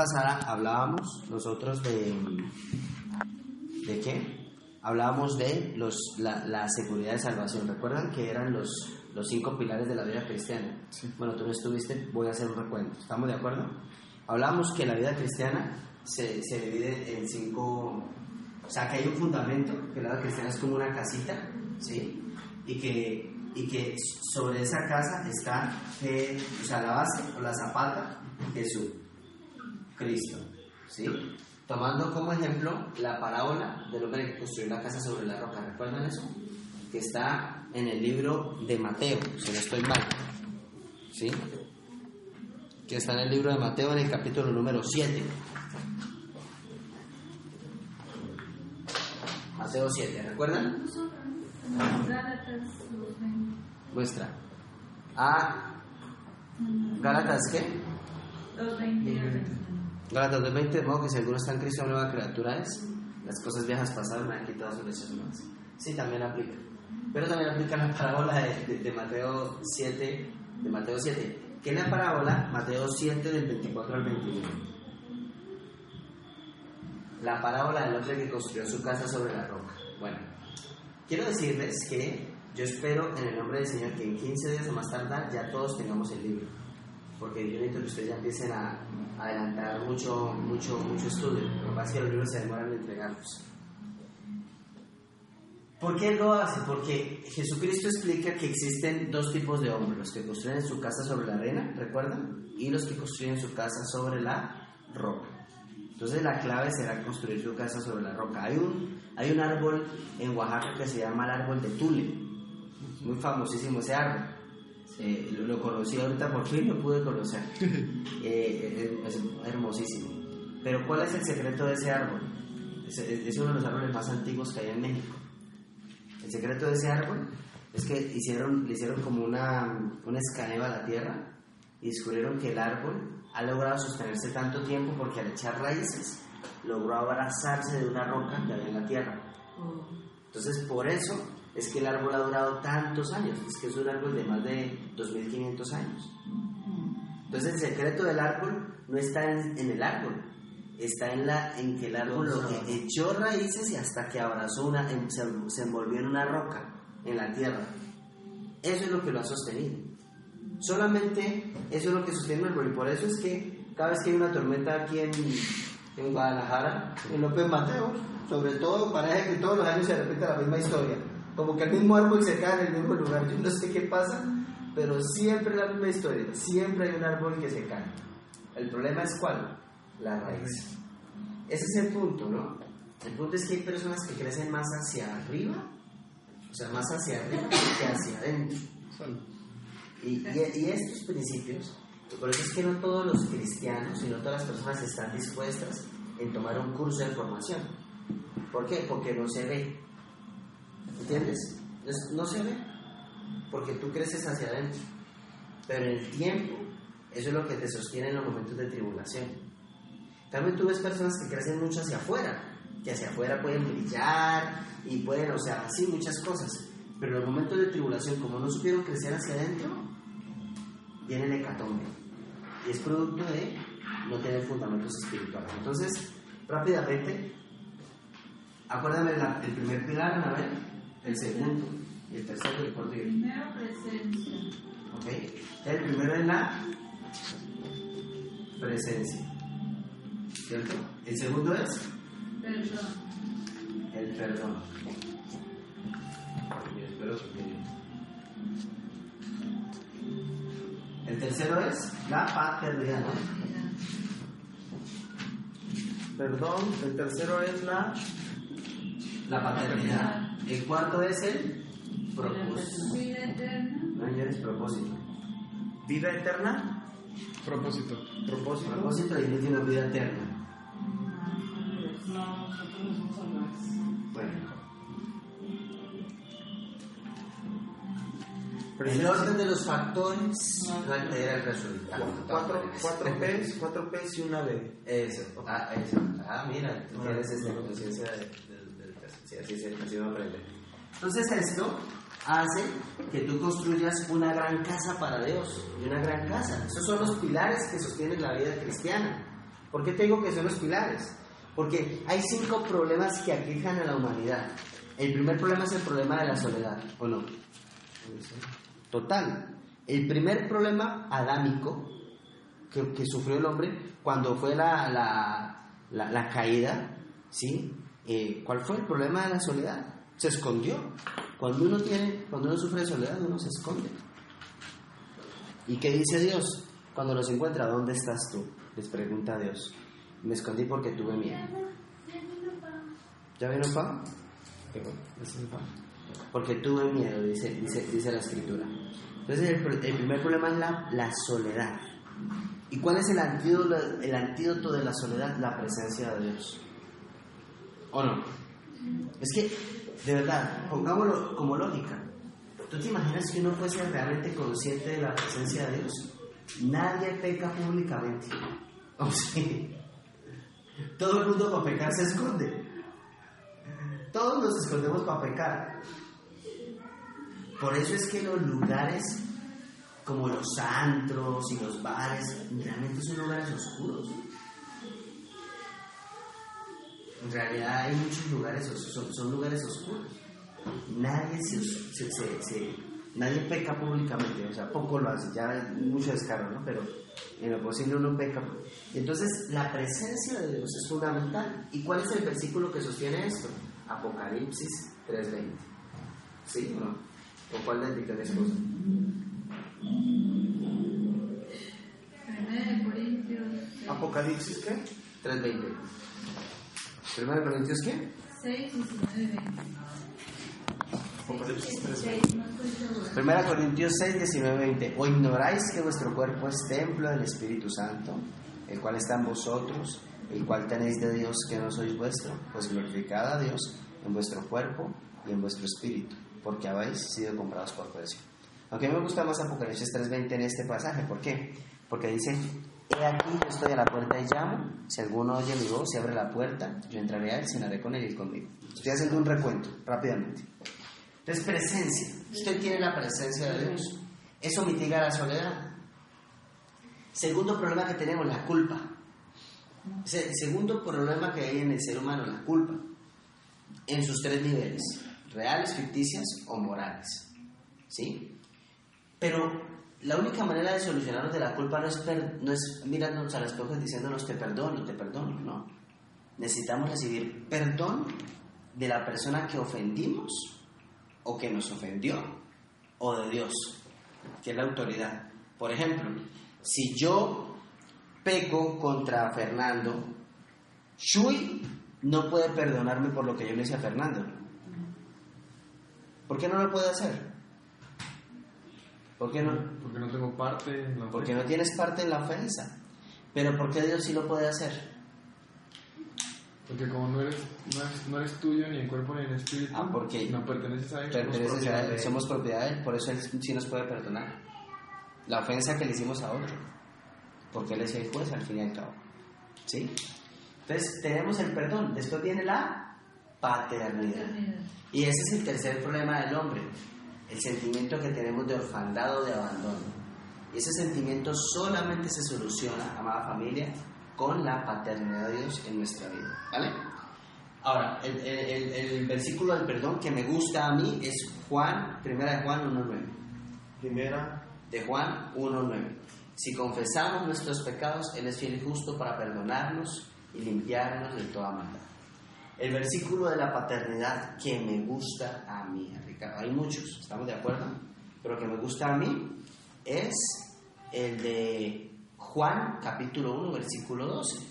pasada hablábamos nosotros de... ¿De qué? Hablábamos de los, la, la seguridad de salvación. ¿Recuerdan que eran los, los cinco pilares de la vida cristiana? Bueno, tú no estuviste, voy a hacer un recuento. ¿Estamos de acuerdo? Hablábamos que la vida cristiana se, se divide en cinco... O sea, que hay un fundamento, que la vida cristiana es como una casita, ¿sí? Y que, y que sobre esa casa está, eh, o sea, la base o la zapata, Jesús, Cristo, ¿sí? Tomando como ejemplo la parábola del hombre que construyó la casa sobre la roca. ¿Recuerdan eso? Que está en el libro de Mateo, si no estoy mal. ¿Sí? Que está en el libro de Mateo en el capítulo número 7. Mateo 7, ¿recuerdan? Muestra. A Gálatas qué? Gálatas 2.20, de modo que si alguno está en Cristo, nueva criatura es. Las cosas viejas pasaron, han quitado sus hechos nuevas. Sí, también aplica. Pero también aplica la parábola de, de, de, Mateo 7, de Mateo 7. ¿Qué es la parábola? Mateo 7 del 24 al 21. La parábola del hombre que construyó su casa sobre la roca. Bueno, quiero decirles que yo espero en el nombre del Señor que en 15 días o más tardar ya todos tengamos el libro. Porque yo necesito que ustedes ya empiecen a, adelantar mucho, mucho, mucho estudio. Lo que pasa es que los libros se demoran en entregarlos. ¿Por qué lo hace? Porque Jesucristo explica que existen dos tipos de hombres, los que construyen su casa sobre la arena, ¿recuerdan? Y los que construyen su casa sobre la roca. Entonces la clave será construir su casa sobre la roca. Hay un, hay un árbol en Oaxaca que se llama el árbol de Tule, muy famosísimo ese árbol. Eh, lo, lo, conocí ahorita por fin, lo pude conocer. Eh, es, hermosísimo. Pero ¿cuál es el secreto de ese árbol? Es, es uno de los árboles más antiguos que hay en México. El secreto de ese árbol es que hicieron, le hicieron como una, una escaneo a la tierra y descubrieron que el árbol ha logrado sostenerse tanto tiempo porque al echar raíces logró abrazarse de una roca que había en la tierra. Entonces, por eso es que el árbol ha durado tantos años, es que es un árbol de más de 2500 años. Entonces, el secreto del árbol no está en, en el árbol, está en, la, en que el árbol lo que echó raíces y hasta que abrazó una, en, se, se, envolvió en una roca, en la tierra. Eso es lo que lo ha sostenido. Solamente eso es lo que sostiene el árbol y por eso es que cada vez que hay una tormenta aquí en, en Guadalajara, en López Mateo, sobre todo parece que todos los años se repite la misma historia. Como que el mismo árbol se cae en el mismo lugar. Yo no sé qué pasa, pero siempre la misma historia. Siempre hay un árbol que se cae. El problema es cuál? La raíz. Ese es el punto, ¿no? El punto es que hay personas que crecen más hacia arriba, o sea, más hacia arriba que hacia adentro. Y, y, y, estos principios, por eso es que no todos los cristianos y no todas las personas están dispuestas en tomar un curso de formación. ¿Por qué? Porque no se ve. ¿Entiendes? No se ve. Porque tú creces hacia adentro. Pero en el tiempo, eso es lo que te sostiene en los momentos de tribulación. También tú ves personas que crecen mucho hacia afuera, que hacia afuera pueden brillar y pueden, o sea, sí, muchas cosas. Pero en los momentos de tribulación, como no supieron crecer hacia adentro, viene el hecatombe. Y es producto de no tener fundamentos espirituales. Entonces, rápidamente, acuérdame la, el primer pilar, a ver, el segundo, y el tercero y el cuarto y el Primero, presencia. ¿Ok? El primero es la presencia. ¿Cierto? El segundo es Perdón. el perdón. El tercero es la paternidad. Perdón, el tercero es la La paternidad. El cuarto es el propósito. Vida eterna. No, señores, propósito. vida eterna. Propósito. Propósito. Propósito y último vida eterna. No, nosotros no somos salvajes. Bueno. Pero El orden de los factores era el resultado. Cuatro, cuatro P's, cuatro P's y una B. Eso, ah, eso. Ah, mira, tú tienes esta conciencia de, sí, así se así uno. Entonces esto hace que tú construyas una gran casa para Dios, y una gran casa. Esos son los pilares que sostienen la vida cristiana. ¿Por qué te digo que son los pilares? Porque hay cinco problemas que aquejan a la humanidad. El primer problema es el problema de la soledad, ¿o no? Total. El primer problema adámico que, que sufrió el hombre cuando fue la, la, la- la caída, ¿sí? Eh, ¿Cuál fue el problema de la soledad? Se escondió. Cuando uno tiene, cuando uno sufre de soledad, uno se esconde. ¿Y qué dice Dios? Cuando los encuentra, ¿dónde estás tú? Les pregunta Dios. Me escondí porque tuve miedo. ¿Ya el pan. Porque tuve miedo, dice, dice, dice la escritura. Entonces el, el primer problema es la, la soledad. ¿Y cuál es el antídoto, el antídoto de la soledad? La presencia de Dios. ¿O no? Es que, de verdad, pongámoslo como lógica. ¿Tú te imaginas que uno fuese realmente consciente de la presencia de Dios? Nadie peca públicamente. ¿O sí? Todo el mundo para pecar se esconde. Todos nos escondemos para pecar. Por eso es que los lugares como los antros y los bares realmente son lugares oscuros. En realidad hay muchos lugares, son, son lugares oscuros. Nadie se, se- se- se- nadie peca públicamente, o sea, poco lo hace, ya mucho descaro, ¿no? Pero en lo posible uno peca. Entonces, la presencia de Dios es fundamental. ¿Y cuál es el versículo que sostiene esto? Apocalipsis 3.20. ¿Sí o no? ¿O cuál de tres cosas? Apocalipsis, ¿qué? 3.20. ¿Primero de Corintios qué? 6, 19, 20. Apocalipsis 3. 6, no estoy segura. Primera Corintios 6, 19, 20. ¿O ignoráis que vuestro cuerpo es templo del Espíritu Santo, el cual está en vosotros, el cual tenéis de Dios que no sois vuestro? Pues glorificad a Dios en vuestro cuerpo y en vuestro espíritu, porque habéis sido comprados por precio. Aunque a mí me gusta más Apocalipsis 3.20 en este pasaje, ¿por qué? Porque dice, he aquí yo estoy a la puerta y llamo, si alguno oye mi voz y abre la puerta, yo entraré a él, cenaré con él y conmigo. Estoy haciendo un recuento, rápidamente. Entonces, presencia. Usted tiene la presencia de Dios. Eso mitiga la soledad. Segundo problema que tenemos, la culpa. El segundo problema que hay en el ser humano, la culpa. En sus tres niveles, reales, ficticias o morales. ¿Sí? Pero la única manera de solucionarnos de la culpa no es, per- no es mirándonos a las cosas diciéndonos te perdono, te perdono, no. Necesitamos recibir perdón de la persona que ofendimos o que nos ofendió o de Dios, que es la autoridad. Por ejemplo, si yo peco contra Fernando, Shui no puede perdonarme por lo que yo le hice a Fernando. ¿Por qué no lo puede hacer? ¿Por qué no? Porque no tengo parte en la Porque no tienes parte en la ofensa. Pero ¿por qué Dios sí lo puede hacer? Porque como no eres, no eres, no eres tuyo ni en cuerpo ni en espíritu, Ah, porque no perteneces a él. Perteneces a él, de él. somos propiedad de él, por eso él sí nos puede perdonar. La ofensa que le hicimos a otro. Porque él es el juez al fin y al cabo. ¿Sí? Entonces tenemos el perdón. Después viene la paternidad. Y ese es el tercer problema del hombre. El sentimiento que tenemos de orfandad o de abandono. Y ese sentimiento solamente se soluciona, amada familia, con la paternidad de Dios en nuestra vida. ¿Vale? Ahora, el, el- el- versículo del perdón que me gusta a mí es Juan, primera de Juan 1.9. Primera, De Juan 1.9. Si confesamos nuestros pecados, Él es fiel y justo para perdonarnos y limpiarnos de toda maldad. El versículo de la paternidad que me gusta a mí, Ricardo, hay muchos, ¿estamos de acuerdo? Pero que me gusta a mí es el de Juan capítulo 1, versículo 12.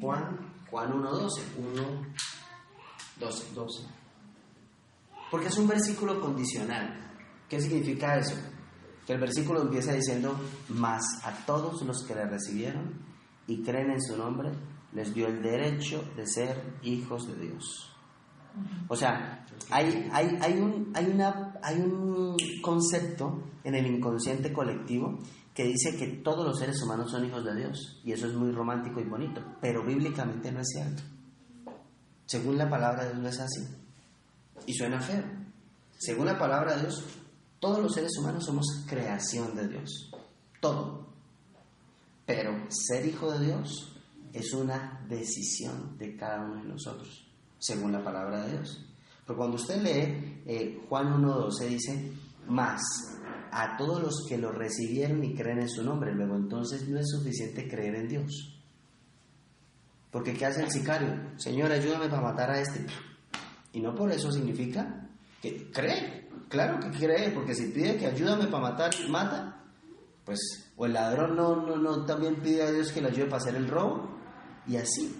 Juan Juan 1.12. 1, 12. 12. Porque es un versículo condicional. ¿Qué significa eso? Que el versículo empieza diciendo, mas a todos los que le recibieron y creen en su nombre, les dio el derecho de ser hijos de Dios. O sea, hay, hay, hay, un, hay, una, hay un concepto en el inconsciente colectivo que dice que todos los seres humanos son hijos de Dios. Y eso es muy romántico y bonito, pero bíblicamente no es cierto. Según la palabra de Dios no es así. Y suena feo. Según la palabra de Dios, todos los seres humanos somos creación de Dios. Todo. Pero ser hijo de Dios es una decisión de cada uno de nosotros, según la palabra de Dios. Pero cuando usted lee eh, Juan 1.12 dice, más a todos los que lo recibieron y creen en su nombre, luego entonces no es suficiente creer en Dios. Porque ¿qué hace el sicario? Señor, ayúdame para matar a este. Y no por eso significa que cree. Claro que cree, porque si pide que ayúdame para matar, mata. Pues, o el ladrón no, no, no también pide a Dios que le ayude para hacer el robo. Y así.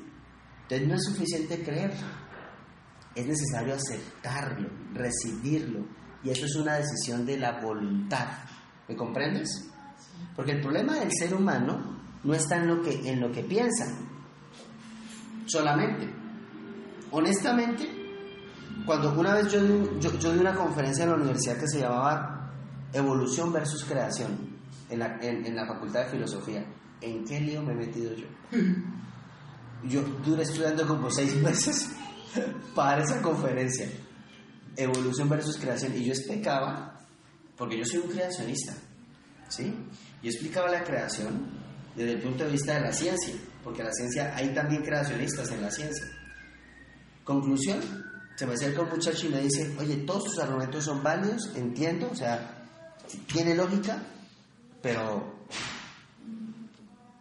Entonces no es suficiente creer. Es necesario aceptarlo, recibirlo. Y eso es una decisión de la voluntad. ¿Me comprendes? Porque el problema del ser humano no está en lo que, en lo que piensa, solamente. Honestamente, cuando una vez yo yo, yo di una conferencia en la universidad que se llamaba Evolución versus Creación, en la, en la Facultad de Filosofía, ¿en qué lío me he metido yo? Yo duré estudiando como seis meses para esa conferencia, Evolución versus Creación, y yo explicaba, porque yo soy un creacionista, ¿sí? Yo explicaba la creación desde el punto de vista de la ciencia, porque la ciencia, hay también creacionistas en la ciencia. Conclusión, se me acerca un muchacho y me dice, oye, todos tus argumentos son válidos, entiendo, o sea, tiene lógica, pero,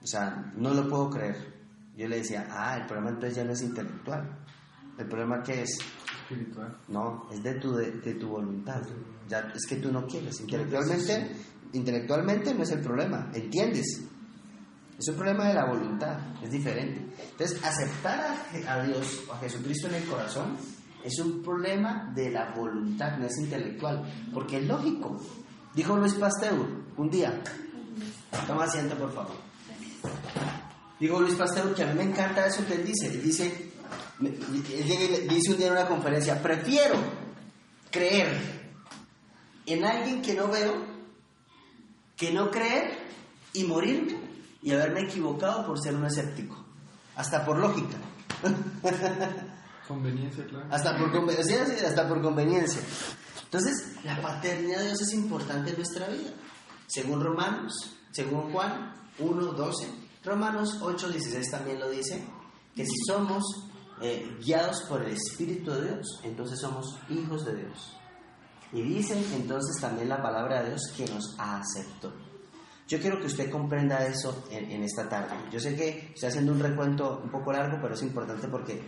o sea, no lo puedo creer. Yo le decía, ah, el problema entonces ya no es intelectual. ¿El problema qué es? Espiritual. No, es de tu, de, de tu voluntad. Ya, es que tú no quieres. Intelectualmente, intelectualmente no es el problema, ¿entiendes? Es un problema de la voluntad, es diferente. Entonces, aceptar a, a Dios o a Jesucristo en el corazón es un problema de la voluntad, no es intelectual. Porque es lógico. Dijo Luis Pasteur un día, toma asiento por favor. Dijo Luis Pasteur que a mí me encanta eso que él dice. Él dice, él dice un día en una conferencia, prefiero creer en alguien que no veo que no creer y morirme y haberme equivocado por ser un escéptico. Hasta por lógica. Conveniencia, claro. Hasta por, conve- sí, sí, hasta por conveniencia. Entonces, la paternidad de Dios es importante en nuestra vida. Según Romanos, según Juan 1, 12, Romanos 8, 16 también lo dice, que si somos eh, guiados por el Espíritu de Dios, entonces somos hijos de Dios. Y dice entonces también la palabra de Dios que nos aceptó. Yo quiero que usted comprenda eso en, en esta tarde. Yo sé que estoy haciendo un recuento un poco largo, pero es importante porque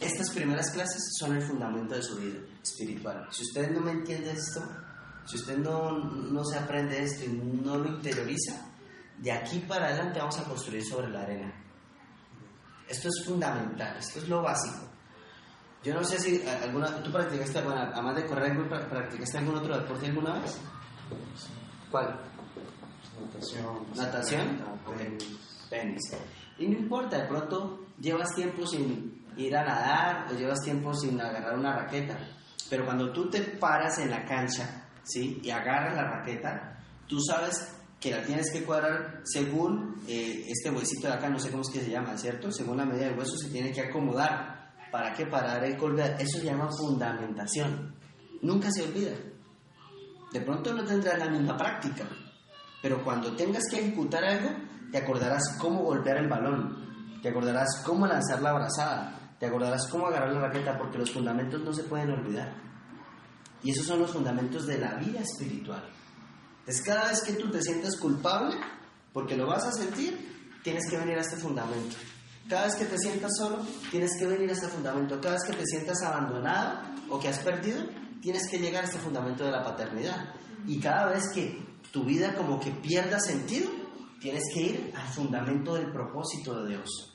estas primeras clases son el fundamento de su vida espiritual. Si usted no me entiende esto, si usted no, no se aprende esto y no lo interioriza, de aquí para adelante vamos a construir sobre la arena. Esto es fundamental, esto es lo básico. Yo no sé si alguna, tú practicaste, bueno, además de correr, ¿pra- ¿practicaste algún otro deporte alguna vez? ¿Cuál? Natación. ¿Natación? tenis. Tenis. Y no importa, de pronto llevas tiempo sin ir a nadar o llevas tiempo sin agarrar una raqueta. Pero cuando tú te paras en la cancha, ¿sí? Y agarras la raqueta, tú sabes que la tienes que cuadrar según eh, este huesito de acá, no sé cómo es que se llama, ¿cierto? Según la medida del hueso se tiene que acomodar. ¿Para qué? Para dar el golpe. Eso se llama fundamentación. Nunca se olvida. De pronto no tendrás la misma práctica, pero cuando tengas que ejecutar algo, te acordarás cómo golpear el balón, te acordarás cómo lanzar la abrazada, te acordarás cómo agarrar la raqueta, porque los fundamentos no se pueden olvidar. Y esos son los fundamentos de la vida espiritual. Entonces, cada vez que tú te sientas culpable, porque lo vas a sentir, tienes que venir a este fundamento. Cada vez que te sientas solo, tienes que venir a este fundamento. Cada vez que te sientas abandonado o que has perdido, tienes que llegar a este fundamento de la paternidad. Y cada vez que tu vida como que pierda sentido, tienes que ir al fundamento del propósito de Dios.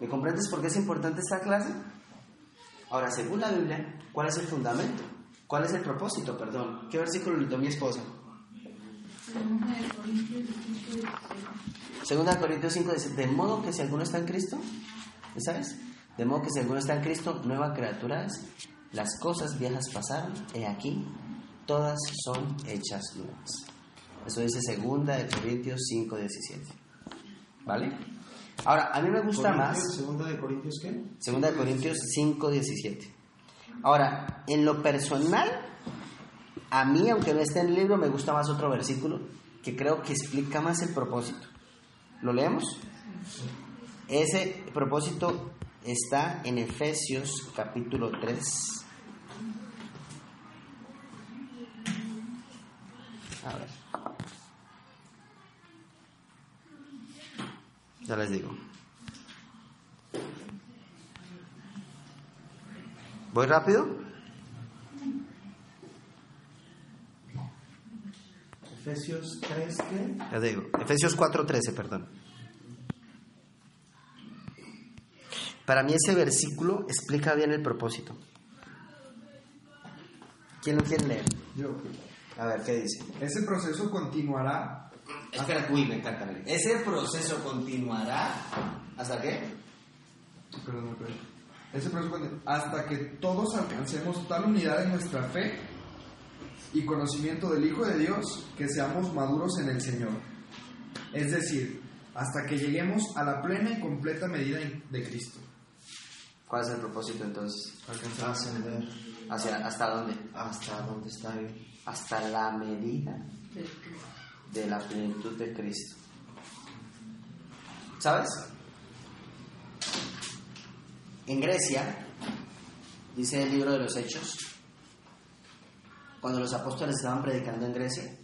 ¿Me comprendes por qué es importante esta clase? Ahora, según la Biblia, ¿cuál es el fundamento? ¿Cuál es el propósito? Perdón. ¿Qué versículo le dio mi esposa? Segunda de Corintios 5, 16. Segunda Corintios 5 dice, de modo que si alguno está en Cristo, ¿sabes? De modo que si alguno está en Cristo, nueva criatura es. Las cosas viejas pasaron, he aquí, todas son hechas nuevas. Eso dice segunda de Corintios 5, 17. ¿Vale? Ahora, a mí me gusta más... Segunda de Corintios, ¿qué? Segunda de Corintios 5, 17. Ahora, en lo personal, a mí, aunque no esté en el libro, me gusta más otro versículo que creo que explica más el propósito. ¿Lo leemos? Ese propósito está en Efesios capítulo 3. A ver. Ya les digo. ¿Voy rápido? Efesios 3, ¿qué? Digo. Efesios 4:13, perdón. Para mí ese versículo explica bien el propósito. ¿Quién lo quiere leer? Yo. A ver, ¿qué dice? Ese proceso continuará. Espera, uy, me encanta. Ese proceso continuará hasta qué? Perdón, perdón. Ese proceso hasta que todos alcancemos tal unidad en nuestra fe y conocimiento del Hijo de Dios que seamos maduros en el Señor. Es decir, hasta que lleguemos a la plena y completa medida de Cristo. ¿Cuál es el propósito entonces? Alcanzar a ascender ¿Hacia, ¿Hasta dónde? hasta donde está Él. Hasta la medida de la plenitud de Cristo. ¿Sabes? En Grecia, dice el libro de los Hechos, cuando los apóstoles estaban predicando en Grecia,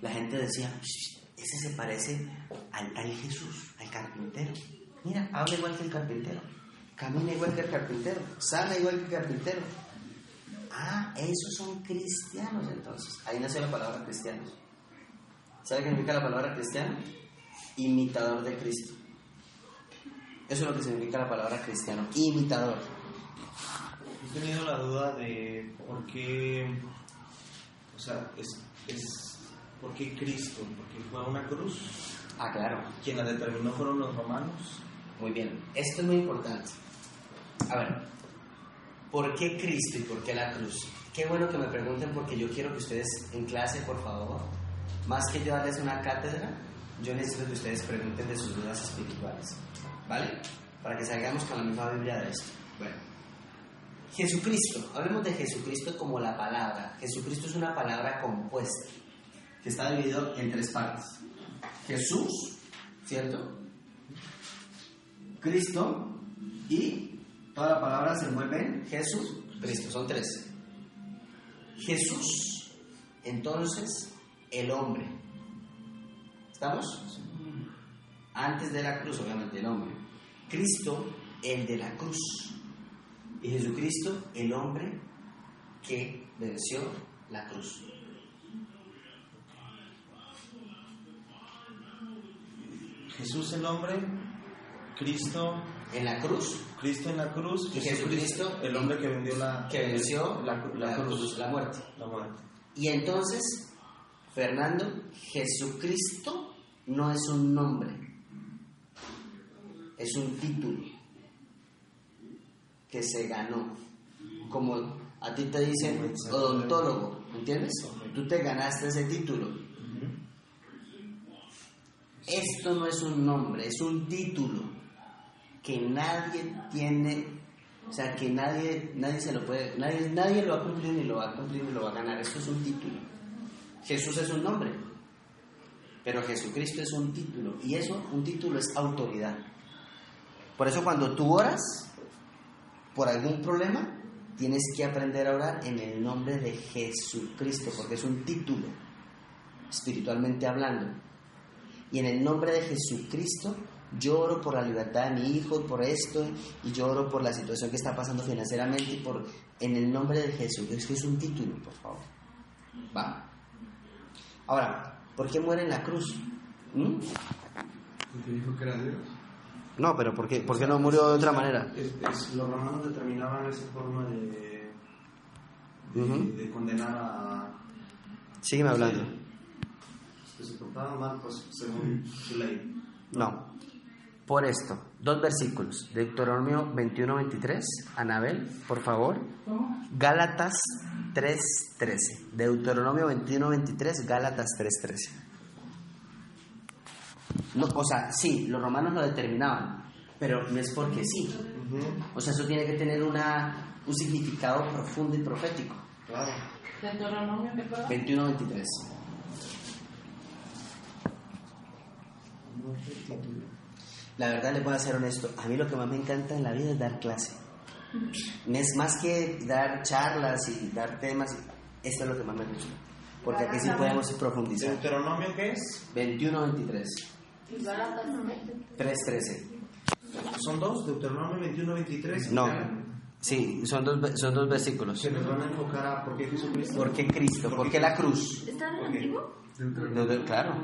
la gente decía, "Shh, ese se parece al, al Jesús, al carpintero. Mira, habla igual que el carpintero, camina igual que el carpintero, sana igual que el carpintero. Ah, esos son cristianos entonces. Ahí nació la palabra cristianos. ¿Sabe qué significa la palabra cristiano? Imitador de Cristo. Eso es lo que significa la palabra cristiano, imitador. He tenido la duda de por qué, o sea, es, es ¿por qué Cristo? Porque fue una cruz. Ah, claro. Quien la determinó fueron los romanos. Muy bien. Esto es muy importante. A ver, ¿por qué Cristo y por qué la cruz? Qué bueno que me pregunten porque yo quiero que ustedes en clase, por favor, más que yo darles una cátedra, yo necesito que ustedes pregunten de sus dudas espirituales. ¿Vale? Para que salgamos con la misma Biblia de esto. Bueno. Jesucristo, hablemos de Jesucristo como la palabra. Jesucristo es una palabra compuesta que está dividido en tres partes. Jesús, ¿cierto? Cristo y toda la palabra se envuelve en Jesús, Cristo, son tres. Jesús, entonces, el hombre. ¿Estamos? Antes de la cruz, obviamente, el hombre. Cristo, el de la cruz. Y Jesucristo, el hombre que venció la cruz. Jesús el hombre, Cristo, En la cruz, Cristo en la cruz, Y Jesucristo, el hombre que vendió la, que venció la, la cruz, la muerte. la muerte. Y entonces, Fernando, Jesucristo no es un nombre, es un título que se ganó. Como a ti te dicen odontólogo, ¿entiendes? Tú te ganaste ese título. Esto no es un nombre, es un título que nadie tiene, o sea, que nadie, nadie se lo puede, nadie, nadie lo va a cumplir ni lo va a cumplir ni lo va a ganar. Esto es un título. Jesús es un nombre, pero Jesucristo es un título. Y eso, un título es autoridad. Por eso cuando tú oras por algún problema, tienes que aprender a orar en el nombre de Jesucristo, porque es un título, espiritualmente hablando. Y en el nombre de Jesucristo, yo oro por la libertad de mi hijo, por esto, y yo oro por la situación que está pasando financieramente, y por en el nombre de Jesús. Es un título, por favor. Va. Ahora, ¿por qué muere en la cruz? ¿Mm? Porque dijo que era Dios. No, pero ¿por qué, por qué no murió de otra manera? Es- es- los romanos determinaban esa forma de, de, Ujú. de condenar a... Sígueme hablando. que se portaban mal, pues según su ley. No. Por esto, dos versículos. Deuteronomio 21-23. Anabel, por favor. ¿Cómo? Gálatas 3.13. Deuteronomio 21-23, Gálatas 3.13. No, o sea, sí, los romanos lo determinaban, pero no es porque sí. O sea, eso tiene que tener una, un significado profundo y profético. Claro. Deuteronomio, ¿qué pasa? 21-23. la verdad les voy a ser honesto, a mí lo que más me encanta en la vida es dar clase. Es más que dar charlas y dar temas, esto es lo que más me gusta. Porque aquí sí podemos profundizar. ¿Deuteronomio qué es? 21-23, Y Gálatas también. 3-13. ¿Son dos? Deuteronomio 21, 23. No, sí, son dos, son dos versículos. Se nos van a enfocar a por qué Jesucristo. ¿Por qué Cristo? ¿Por qué la cruz? ¿Está en el antiguo? De- de- Claro.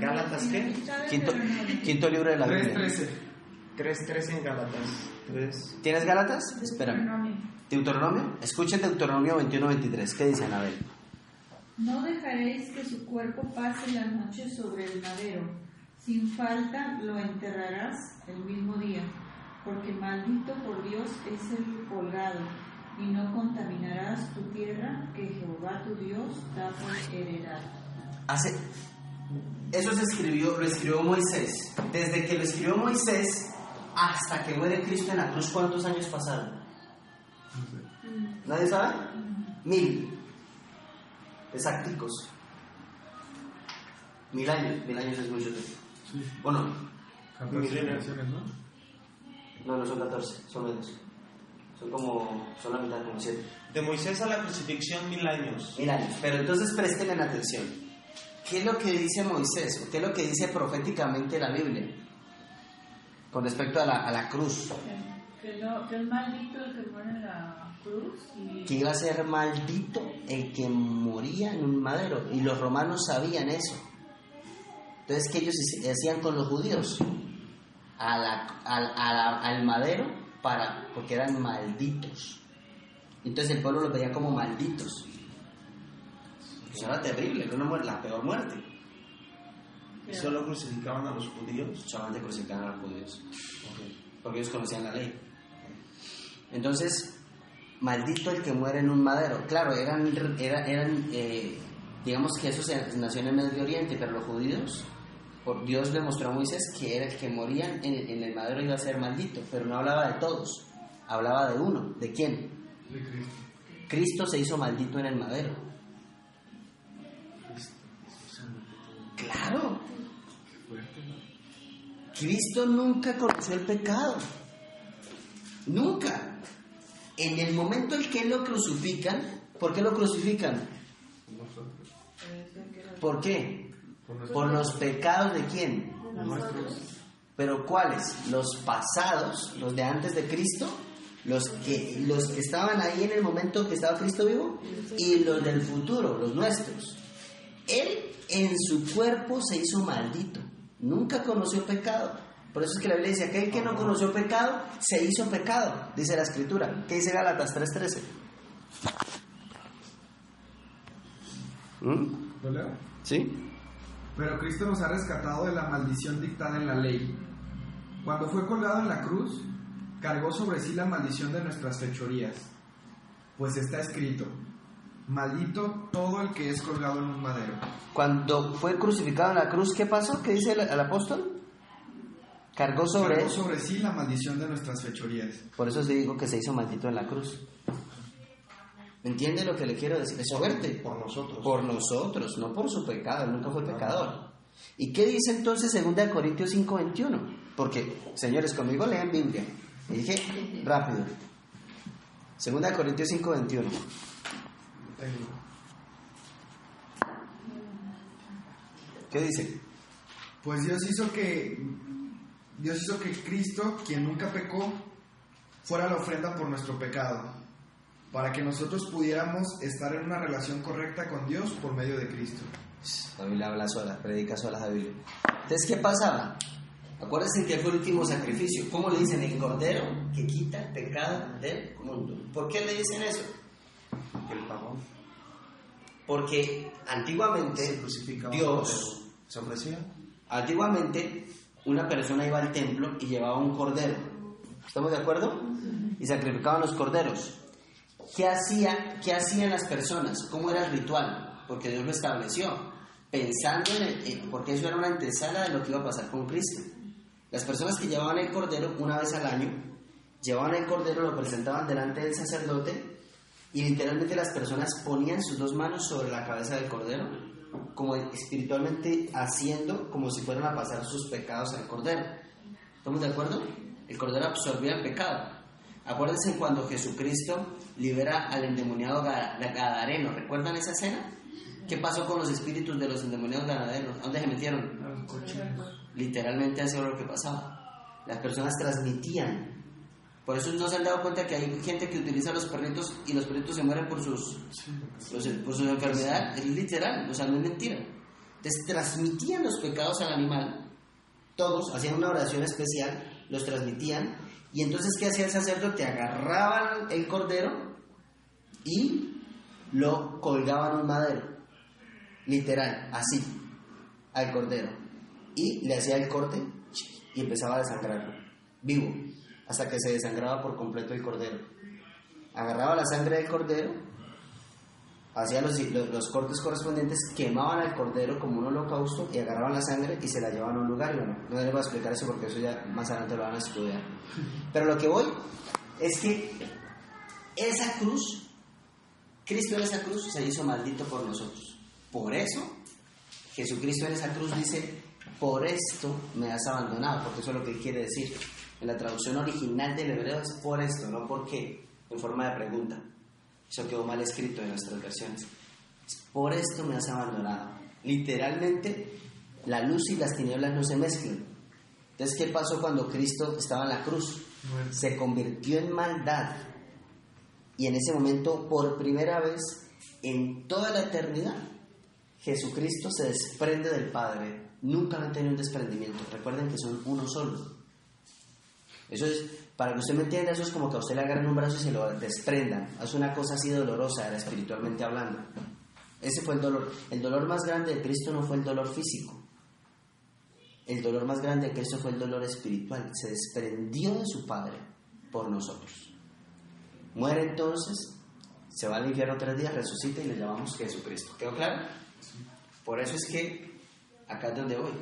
¿Gálatas qué? Quinto, quinto libro de la Biblia. 3.13. 3.13 en Gálatas. 3. ¿Tienes Gálatas? Espérame. Deuteronomio. Escuchen Deuteronomio 21-23. ¿Qué dice Anabel? No dejaréis que su cuerpo pase la noche sobre el madero. Sin falta lo enterrarás el mismo día, porque maldito por Dios es el colgado, y no contaminarás tu tierra que Jehová tu Dios da por heredad. Hace, eso se escribió, lo escribió Moisés. Desde que lo escribió Moisés hasta que muere Cristo en la cruz, ¿cuántos años pasaron? ¿Nadie sabe? Mil. Exacticos. Mil años. Mil años es mucho tiempo. ¿O no? 14 generaciones, ¿no? No, no son 14, son menos. Son como, son la mitad, como 7. De Moisés a la crucifixión, mil años. Mil años. Pero entonces presten atención. ¿Qué es lo que dice Moisés? ¿O qué es lo que dice proféticamente la Biblia? Con respecto a la, a la cruz. Que, no, que es maldito el que muere en la cruz y Que iba a ser maldito el que moría en un madero. Y los romanos sabían eso. Entonces, ¿qué ellos hacían con los judíos? A la- al, a la- al madero para, porque eran malditos. Entonces el pueblo los veía como malditos. Eso era terrible, era una muerte- la peor muerte. ¿Y solo crucificaban a los judíos? solamente crucificaban a los judíos, porque ellos conocían la ley. Entonces, maldito el que muere en un madero. Claro, eran, era- eran eh, digamos que eso se nació en el Medio Oriente, pero los judíos, por Dios le mostró a Moisés que era el que moría en, en el madero iba a ser maldito, pero no hablaba de todos, hablaba de uno. ¿De quién? De Cristo. Cristo se hizo maldito en el madero. Claro. Fuerte, ¿no? Cristo nunca conoció el pecado. Nunca. En el momento en que lo crucifican, ¿por qué lo crucifican? ¿Por qué? Por los pecados de quién? Pero ¿cuáles? Los pasados, los de antes de Cristo, los que, los que estaban ahí en el momento que estaba Cristo vivo y los del futuro, los nuestros. Él en su cuerpo se hizo maldito, nunca conoció pecado. Por eso es que la Biblia dice, aquel que no conoció pecado, se hizo pecado, dice la escritura. ¿Qué dice Gálatas 3.13? ¿Mm? ¿Lo leo? ¿Sí? Pero Cristo nos ha rescatado de la maldición dictada en la ley. Cuando fue colgado en la cruz, cargó sobre sí la maldición de nuestras fechorías. Pues está escrito, maldito todo el que es colgado en un madero. Cuando fue crucificado en la cruz, ¿qué pasó? ¿Qué dice el, el apóstol? Cargó sobre Cargó sobre sí la maldición de nuestras fechorías. Por eso se digo que se hizo maldito en la cruz. ¿Entiende lo que le quiero decir? Es fuerte. Por nosotros. Por nosotros, no por su pecado. Nunca fue pecador. ¿Y qué dice entonces 2 Corintios 5:21? Porque, señores, conmigo lean Biblia. Y dije, rápido. 2 Corintios 5:21. ¿Qué dice? Pues Dios hizo que Dios hizo que Cristo, quien nunca pecó, fuera la ofrenda por nuestro pecado, para que nosotros pudiéramos estar en una relación correcta con Dios por medio de Cristo. La Biblia habla sola, predica sola la Biblia. Entonces, ¿qué pasaba? Acuérdense que fue el último sacrificio. ¿Cómo le dicen? El cordero que quita el pecado del mundo. ¿Por qué le dicen eso? Que el pagó. Porque antiguamente. Dios, ¿Se ofrecía? antiguamente una persona iba al templo y llevaba un cordero. ¿Estamos de acuerdo? Y sacrificaban los corderos. ¿Qué, hacía, ¿Qué hacían las personas? ¿Cómo era el ritual? Porque Dios lo estableció. Pensando en porque eso era una antesala de lo que iba a pasar con Cristo. Las personas que llevaban el cordero una vez al año, llevaban el cordero, lo presentaban delante del sacerdote y literalmente las personas ponían sus dos manos sobre la cabeza del cordero, como espiritualmente haciendo como si fueran a pasar sus pecados al cordero. ¿Estamos de acuerdo? El cordero absorbía el pecado. Acuérdense cuando Jesucristo libera al endemoniado Ga- Gadareno. ¿Recuerdan esa escena? ¿Qué pasó con los espíritus de los endemoniados ganaderos? ¿A dónde se metieron? Literalmente eso era lo que pasaba. Las personas transmitían. Por eso no se han dado cuenta que hay gente que utiliza los perritos y los perritos se mueren por sus, los- por su enfermedad. Es literal, o sea, no es mentira. Entonces transmitían los pecados al animal. Todos hacían una oración especial, los transmitían. Y entonces, ¿qué hacía el sacerdote? Agarraban el cordero y lo colgaban en un madero. Literal, así, al cordero. Y le hacía el corte y empezaba a desangrarlo, vivo, hasta que se desangraba por completo el cordero. Agarraba la sangre del cordero, hacía los, los, cortes correspondientes, quemaban al cordero como un holocausto y agarraban la sangre y se la llevaban a un lugar. Y bueno, no les voy a explicar eso porque eso ya más adelante lo van a estudiar. Pero lo que voy es que esa cruz, Cristo en esa cruz se hizo maldito por nosotros. Por eso, Jesucristo en esa cruz dice, por esto me has abandonado, porque eso es lo que quiere decir. En la traducción original del hebreo es por esto, no por qué, en forma de pregunta. Eso quedó mal escrito en nuestras versiones. Por esto me has abandonado. Literalmente, la luz y las tinieblas no se mezclan. Entonces, ¿qué pasó cuando Cristo estaba en la cruz? Se convirtió en maldad. Y en ese momento, por primera vez en toda la eternidad, Jesucristo se desprende del Padre. Nunca han tenido un desprendimiento. Recuerden que son uno solo. Eso es, para que usted me entienda, eso es como que a usted le agarren un brazo y se lo desprendan. Es una cosa así dolorosa, era espiritualmente hablando. Ese fue el dolor. El dolor más grande de Cristo no fue el dolor físico. El dolor más grande de Cristo fue el dolor espiritual. Se desprendió de su Padre por nosotros. Muere entonces, se va al infierno tres días, resucita y le llamamos Jesucristo. ¿Quedó claro? Por eso es que acá es donde voy.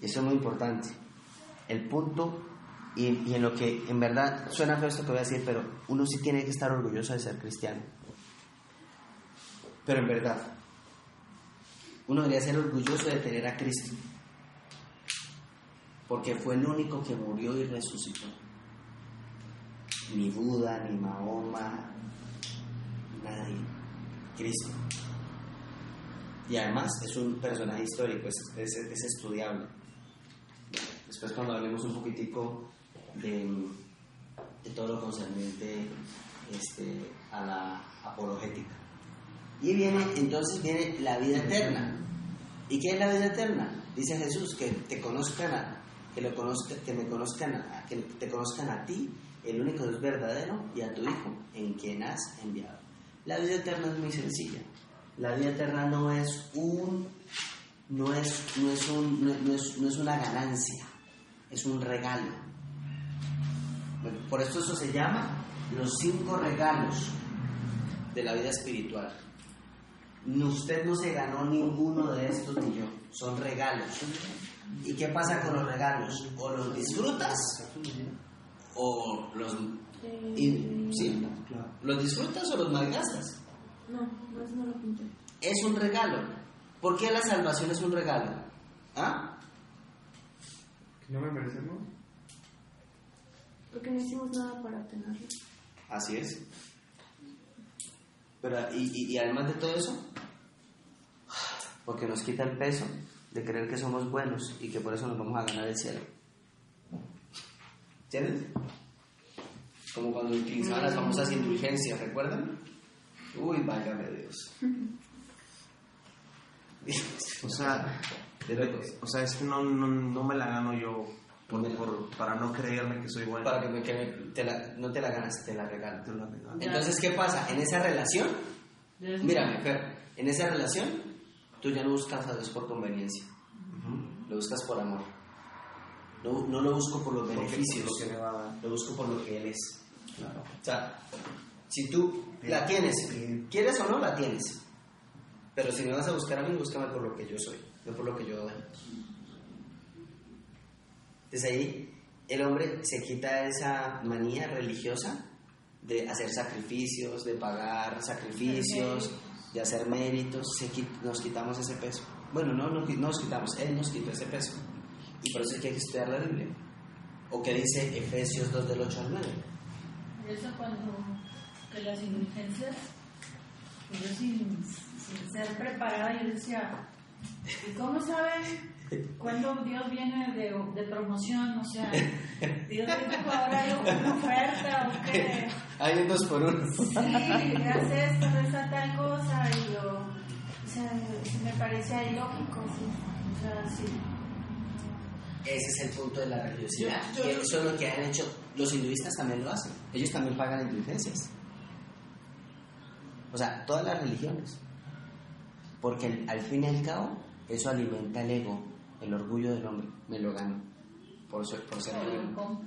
Eso es muy importante. El punto, y, en lo que en verdad suena feo esto que voy a decir, pero uno sí tiene que estar orgulloso de ser cristiano. Pero en verdad, uno debería ser orgulloso de tener a Cristo. Porque fue el único que murió y resucitó. Ni Buda, ni Mahoma, nadie. Cristo. Y además es un personaje histórico, es, es estudiable. Después cuando hablemos un poquitico de, de todo lo concerniente este, a la apologética. Y viene, entonces viene la vida eterna. ¿Y qué es la vida eterna? Dice Jesús, que te conozcan a, que, lo conozca, que me conozcan a, que te conozcan a ti, el único Dios verdadero, y a tu Hijo, en quien has enviado. La vida eterna es muy sencilla. La vida eterna no es un no es, no es, un, no, es, no es una ganancia, es un regalo. Por esto eso se llama los cinco regalos de la vida espiritual. Usted no se ganó ninguno de estos ni yo, son regalos. ¿Y qué pasa con los regalos? O los disfrutas o los... y- ¿sí? ¿Los disfrutas o los malgastas? No, no es no lo pinté. Es un regalo. ¿Por qué la salvación es un regalo? ¿Ah? ¿Que no me merecemos? Porque no hicimos nada para obtenerlo. Así es. Pero, y, y- y además de todo eso, porque nos quita el peso de creer que somos buenos y que por eso nos vamos a ganar el cielo. ¿Entiendes? Como cuando utilizaban las famosas indulgencias, ¿recuerdan? Uy, válgame Dios. O sea, De o sea, es que no, no, no me la gano yo por, por- para no creerme que soy bueno. Para que, me- que me- te la- no te la ganas, te la regalo. Te la regalo. Entonces, ¿qué pasa? En esa relación, mírame, Fer, en esa relación, tú ya no buscas a Dios por conveniencia, lo buscas por amor. No, no lo busco por los beneficios, lo que me va a dar. lo busco por lo que Él es. Claro. O sea, si tú la tienes, quieres o no, la tienes. Pero si me vas a buscar a mí, búscame por lo que yo soy, no por lo que yo doy. Entonces ahí el hombre se quita esa manía religiosa de hacer sacrificios, de pagar sacrificios, de hacer méritos, se nos quitamos ese peso. Bueno, no, no nos quitamos, Él nos quitó ese peso. Y por eso es que hay que estudiar la Biblia. ¿O qué dice Efesios 2 del 8 al 9? Por eso cuando que las indulgencias, pues yo sin, sin ser preparada, yo decía, ¿y cómo saben cuándo Dios viene de, de promoción? O sea, Dios dijo ahora hay una oferta o qué. Hay un dos por uno. Sí, haz esto, reza tal cosa, y yo, o sea, me parecía ilógico, sí. O sea, sí. Ese es el punto de la religiosidad. Yo- yo- Que eso es lo que han hecho. Los hinduistas también lo hacen. Ellos también pagan indulgencias. O sea, todas las religiones. Porque al fin y al cabo, eso alimenta el ego, el orgullo del hombre. Me lo gano. Por ser, por ser bueno.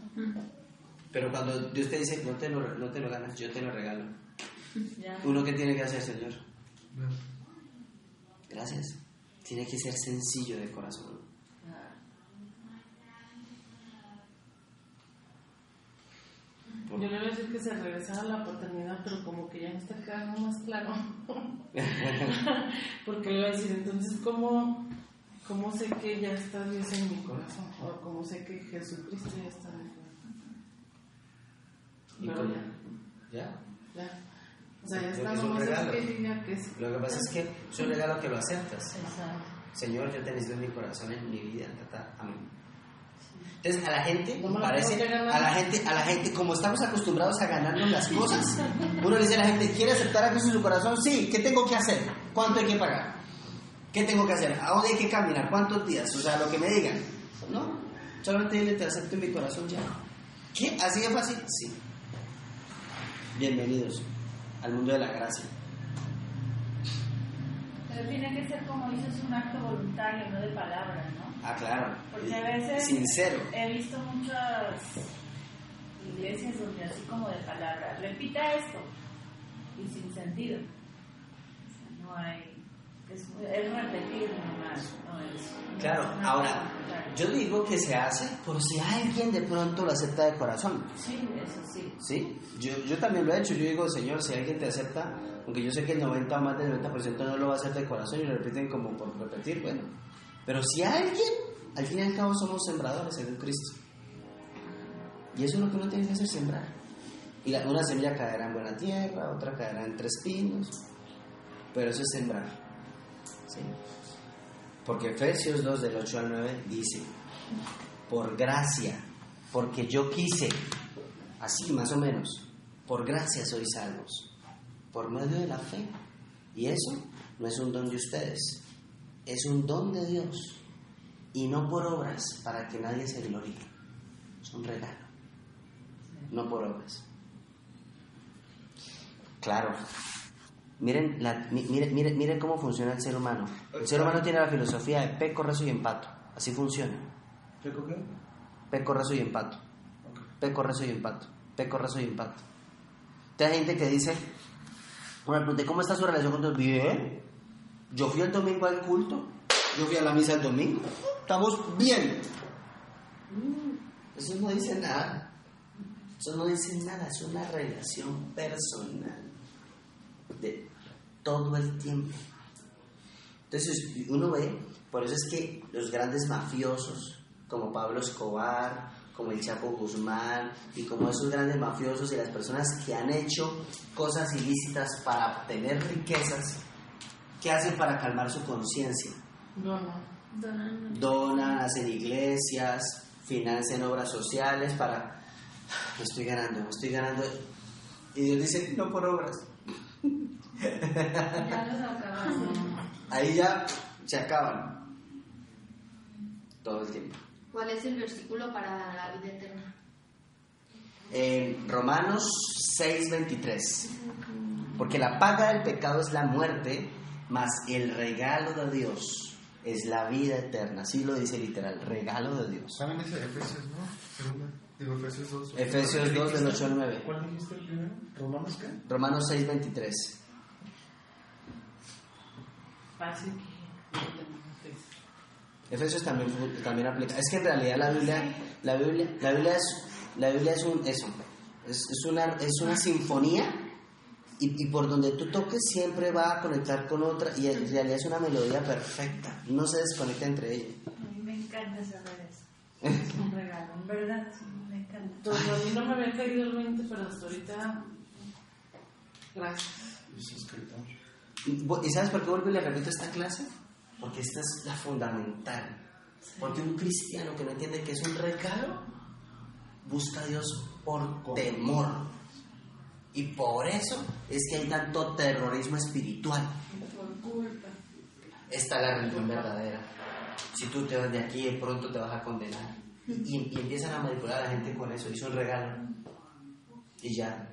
Pero cuando Dios te dice, no te, lo, no te lo ganas, yo te lo regalo. Ya. Uno que tiene que hacer, Señor. Gracias. Tiene que ser sencillo de corazón. Yo le voy a decir que se regresara a la paternidad, pero como que ya me está quedando más claro. Porque le voy a decir, entonces, ¿cómo, ¿cómo sé que ya está Dios en mi corazón? O cómo sé que Jesucristo ya está en mi corazón. Y Pero ya, ¿Ya? ya. O sea, ya está es es regalo. que diga que sí. Lo que pasa es que es un regalo que lo aceptas. Exacto. Señor, yo te necesito en mi corazón, en mi vida. ta, ta, Amén. Entonces, a la gente, No parece, a la gente, a la gente, como estamos acostumbrados a ganarnos las cosas, uno le dice a la gente, ¿quiere aceptar a Cristo en su corazón? Sí, ¿qué tengo que hacer? ¿Cuánto hay que pagar? ¿Qué tengo que hacer? ¿A dónde hay que caminar? ¿Cuántos días? O sea, lo que me digan. No, solamente dile, te acepto en mi corazón ya. ¿Qué? ¿Así de fácil? Sí. Bienvenidos al mundo de la gracia. Pero tiene que ser, como dices, un acto voluntario, no de palabra, ¿no? Ah, claro. Porque a veces Sincero. he visto muchas iglesias donde así como de palabra, repita esto y sin sentido. No hay, es, es repetir nomás, no es. Claro, ahora, yo digo que se hace por si alguien de pronto lo acepta de corazón. Sí, eso sí. ¿Sí? Yo, yo también lo he hecho. Yo digo, Señor, si alguien te acepta, aunque yo sé que el 90 o más del 90% no lo va a hacer de corazón y lo repiten como por repetir, bueno. Pero si alguien, al fin y al cabo somos sembradores en Cristo. Y eso es lo que uno tiene que hacer, sembrar. Y la- una semilla caerá en buena tierra, otra caerá en tres pinos. Pero eso es sembrar. Porque Efesios 2 del 8 al 9 dice, por gracia, porque yo quise, así más o menos, por gracia sois salvos, por medio de la fe. Y eso no es un don de ustedes, es un don de Dios. Y no por obras para que nadie se gloríe. Es un regalo, no por obras. Claro. Miren, la- mi- miren, miren, miren cómo funciona el ser humano. El ser humano tiene la filosofía de peco, rezo y empato. Así funciona. ¿Peco qué? Peco, rezo y empato. Peco, rezo y empato. Peco, rezo y empato. Entonces hay gente que dice, bueno, pregunté, ¿cómo está su relación con Dios? Bien. Yo fui el domingo al culto. Yo fui a la misa el domingo. Estamos bien. Mm, Eso no dice nada. Eso no dice nada. Es una relación personal. De todo el tiempo. Entonces uno ve, por eso es que los grandes mafiosos, como Pablo Escobar, como el Chapo Guzmán, y como esos grandes mafiosos y las personas que han hecho cosas ilícitas para obtener riquezas, ¿qué hacen para calmar su conciencia? No, no. Donan, hacen iglesias, financian obras sociales para, me estoy ganando, me estoy ganando. Y Dios dice, no por obras. Ya los. Ahí ya se acaban. Todo el tiempo. ¿Cuál es el versículo para la vida eterna? En Romanos 6:23. Porque la paga del pecado es la muerte, mas el regalo de Dios es la vida eterna. Así lo dice literal, regalo de Dios. ¿Saben ese Efesios, no? Segunda. Digo, Efesios 2. Efesios 2 del 8 al 9. ¿Cuál dijiste el primero? ¿Romanos qué? Romanos 6:23. Fácil que. Efesios también, también aplica. Es que en realidad la Biblia, la Biblia, la Biblia es, la Biblia es un eso, es, es una, es una sinfonía y, y por donde tú toques siempre va a conectar con otra y en realidad es una melodía perfecta, no se desconecta entre ellas. A mí me encanta saber eso. Es un regalo, en verdad, me encanta. Entonces, a mí no me había caído el 20, pero hasta ahorita. Gracias. Y suscriptor. ¿Y sabes por qué vuelvo y le repito esta clase? Porque esta es la fundamental. Porque un cristiano que no entiende que es un regalo, busca a Dios por temor. Y por eso es que hay tanto terrorismo espiritual. Por culpa. Esta es la religión verdadera. Si tú te vas de aquí, de pronto te vas a condenar. Y, y empiezan a manipular a la gente con eso. Es un regalo. Y ya.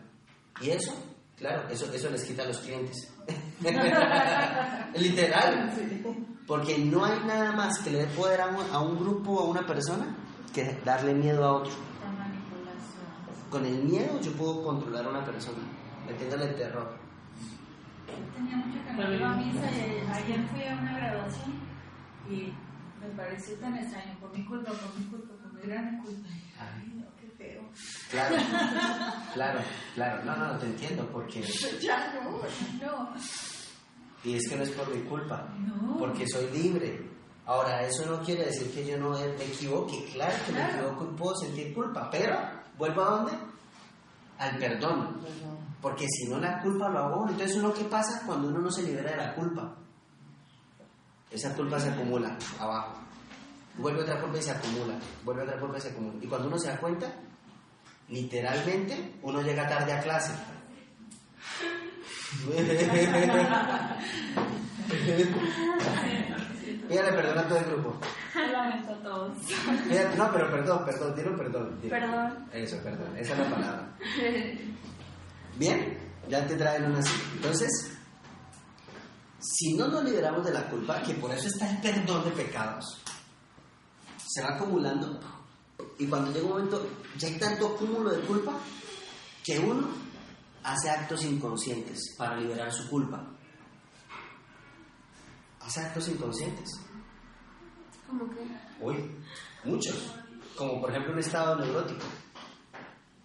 Y eso, claro, eso, eso les quita a los clientes. Literal. Porque no hay nada más que le dé poder a un, a un grupo o a una persona que darle miedo a otro. La manipulación. Con el miedo yo puedo controlar a una persona, metiéndole terror. Tenía mucho que no iba a misa y ayer fui a una graduación y me pareció tan extraño, por mi culpa, por mi culpa, por mi gran culpa. Ay. Claro, claro, claro. No, no, no te entiendo porque... Ya no, no. Y es que no es por mi culpa, No. porque soy libre. Ahora, eso no quiere decir que yo no me equivoque. Claro que me equivoco y puedo sentir culpa, pero vuelvo a dónde? Al perdón. Porque si no, la culpa lo hago. Entonces, ¿uno qué pasa cuando uno no se libera de la culpa? Esa culpa se acumula abajo. Vuelve otra culpa y se acumula. Vuelve otra culpa y se acumula. Y cuando uno se da cuenta, literalmente, uno llega tarde a clase. Pídale perdón a todo el grupo. Lo lamento a todos. Pídale- no, pero perdón, perdón, dilo perdón. dilo. Perdón. Eso, perdón, esa es la palabra. Bien, ya te traen una así. Entonces, si no nos liberamos de la culpa, que por eso está el perdón de pecados, se va acumulando y cuando llega un momento, ya hay tanto cúmulo de culpa que uno hace actos inconscientes para liberar su culpa. Hace actos inconscientes. ¿Cómo que? Uy, muchos. Como por ejemplo un estado neurótico.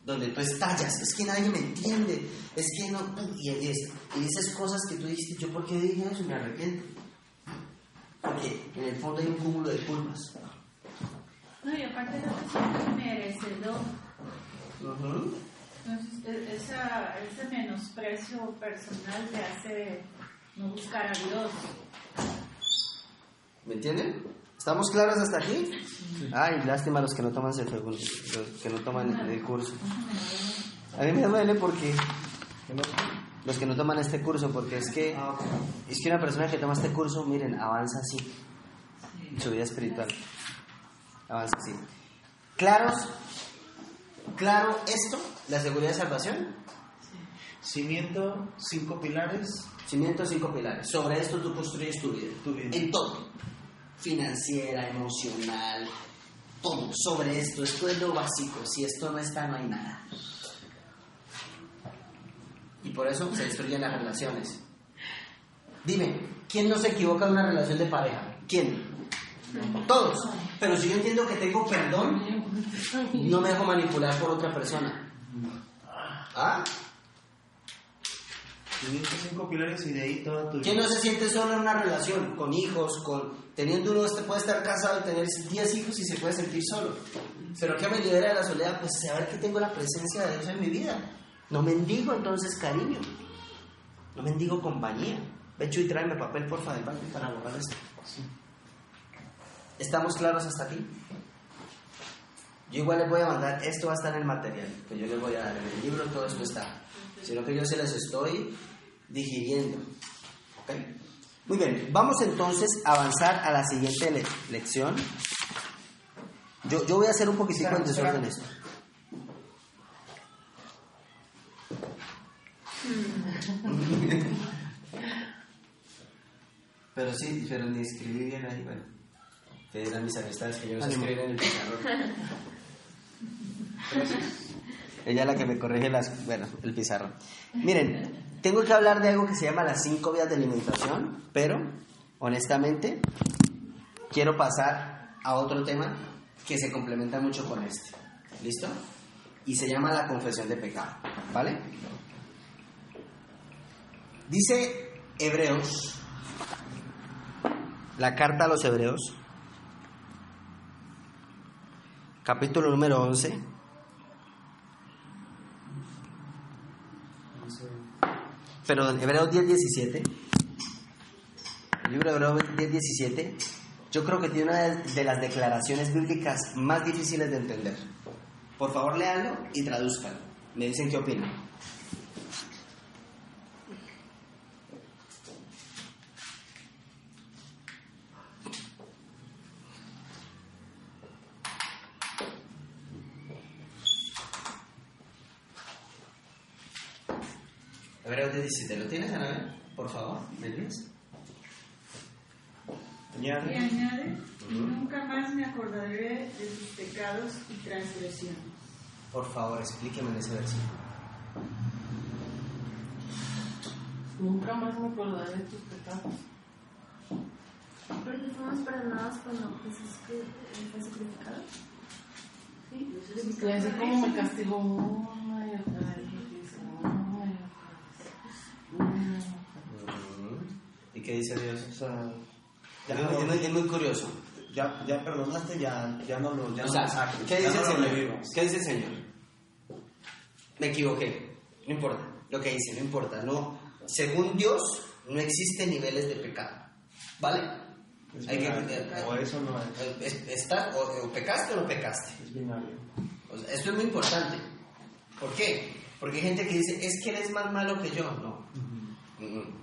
Donde tú estallas, es que nadie me entiende, es que no. Y, es- y dices cosas que tú dijiste, ¿yo por qué dije eso? Me arrepiento. Porque en el fondo hay un cúmulo de culpas. No, y aparte no te sientes merecedor. Entonces, e- esa, ese menosprecio personal te hace no buscar a Dios. ¿Me entienden? ¿Estamos claros hasta aquí? Ay, lástima los que no toman el los que no toman el curso. A mí me duele porque los que no toman este curso, porque es que es que una persona que toma este curso, miren, avanza así en su vida espiritual. Avanza así. ¿Claros? ¿Claro esto? ¿La seguridad de salvación? Cimiento, cinco pilares. Cimientos cinco pilares. Sobre esto tú construyes tu vida. Tu vida. En todo. Financiera, emocional, todo. Sobre esto. Esto es lo básico. Si esto no está, no hay nada. Y por eso se destruyen las relaciones. Dime, ¿quién no se equivoca en una relación de pareja? ¿Quién? Todos. Pero si yo entiendo que tengo perdón, no me dejo manipular por otra persona. ¿Ah? Cimiento, cinco pilares y de ahí toda tu ¿Quién no se siente solo en una relación? Con hijos, con teniendo uno, este puede estar casado y tener 10 hijos y se puede sentir solo. Pero ¿qué me libera de la soledad? Pues saber que tengo la presencia de Dios en mi vida. No mendigo entonces cariño. No mendigo compañía. Ve Chuy, tráeme papel porfa del banco para borrar esto. ¿Estamos claros hasta aquí? Yo igual les voy a mandar, esto va a estar en el material que yo les voy a dar, en el libro todo esto está. Sino que yo se les estoy digiriendo. ¿Ok? Muy bien, vamos entonces a avanzar a la siguiente le- lección. Yo, yo voy a hacer un poquitico en desorden esto. Pero sí, pero ni escribí bien ahí, bueno. Te dirán mis amistades que yo no sé escribir en el pizarrón. Ella es la que me corrige las, bueno, el pizarrón. Miren, tengo que hablar de algo que se llama las cinco vías de alimentación, pero honestamente quiero pasar a otro tema que se complementa mucho con este. ¿Listo? Y se llama la confesión de pecado, ¿vale? Dice Hebreos, la carta a los Hebreos, capítulo número 11. Perdón, Hebreos 10, 17. El libro de Hebreos 10, 17. Yo creo que tiene una de las declaraciones bíblicas más difíciles de entender. Por favor, léanlo y traduzcan. Me dicen qué opinan. Hebreos 10, 17. ¿Lo tienes, Ana? Por favor, ¿me lees? Y Añade. añade, y nunca más me acordaré de sus pecados y transgresiones. Por favor, explíqueme en ese versículo. Nunca más me acordaré de tus pecados. Porque fuimos perdonados cuando Jesús que- fue sacrificado. Sí, así como me castigó ¿Y qué dice Dios? O sea, ya, Es no, es muy curioso. ya, ya perdonaste, ya, ya no lo, ya O sea, ¿qué ya dice el no lo Señor? ¿Qué dice el Señor? Me equivoqué. No importa. Lo que dice, no importa. No, según Dios, no existen niveles de pecado. ¿Vale? Es Hay que- binario. eh, o eso no es, Eh, es- está- o, o pecaste o no pecaste. es binario. O sea, esto es muy importante. ¿Por qué? Porque hay gente que dice, es que eres más malo que yo. No. Mm. Quí-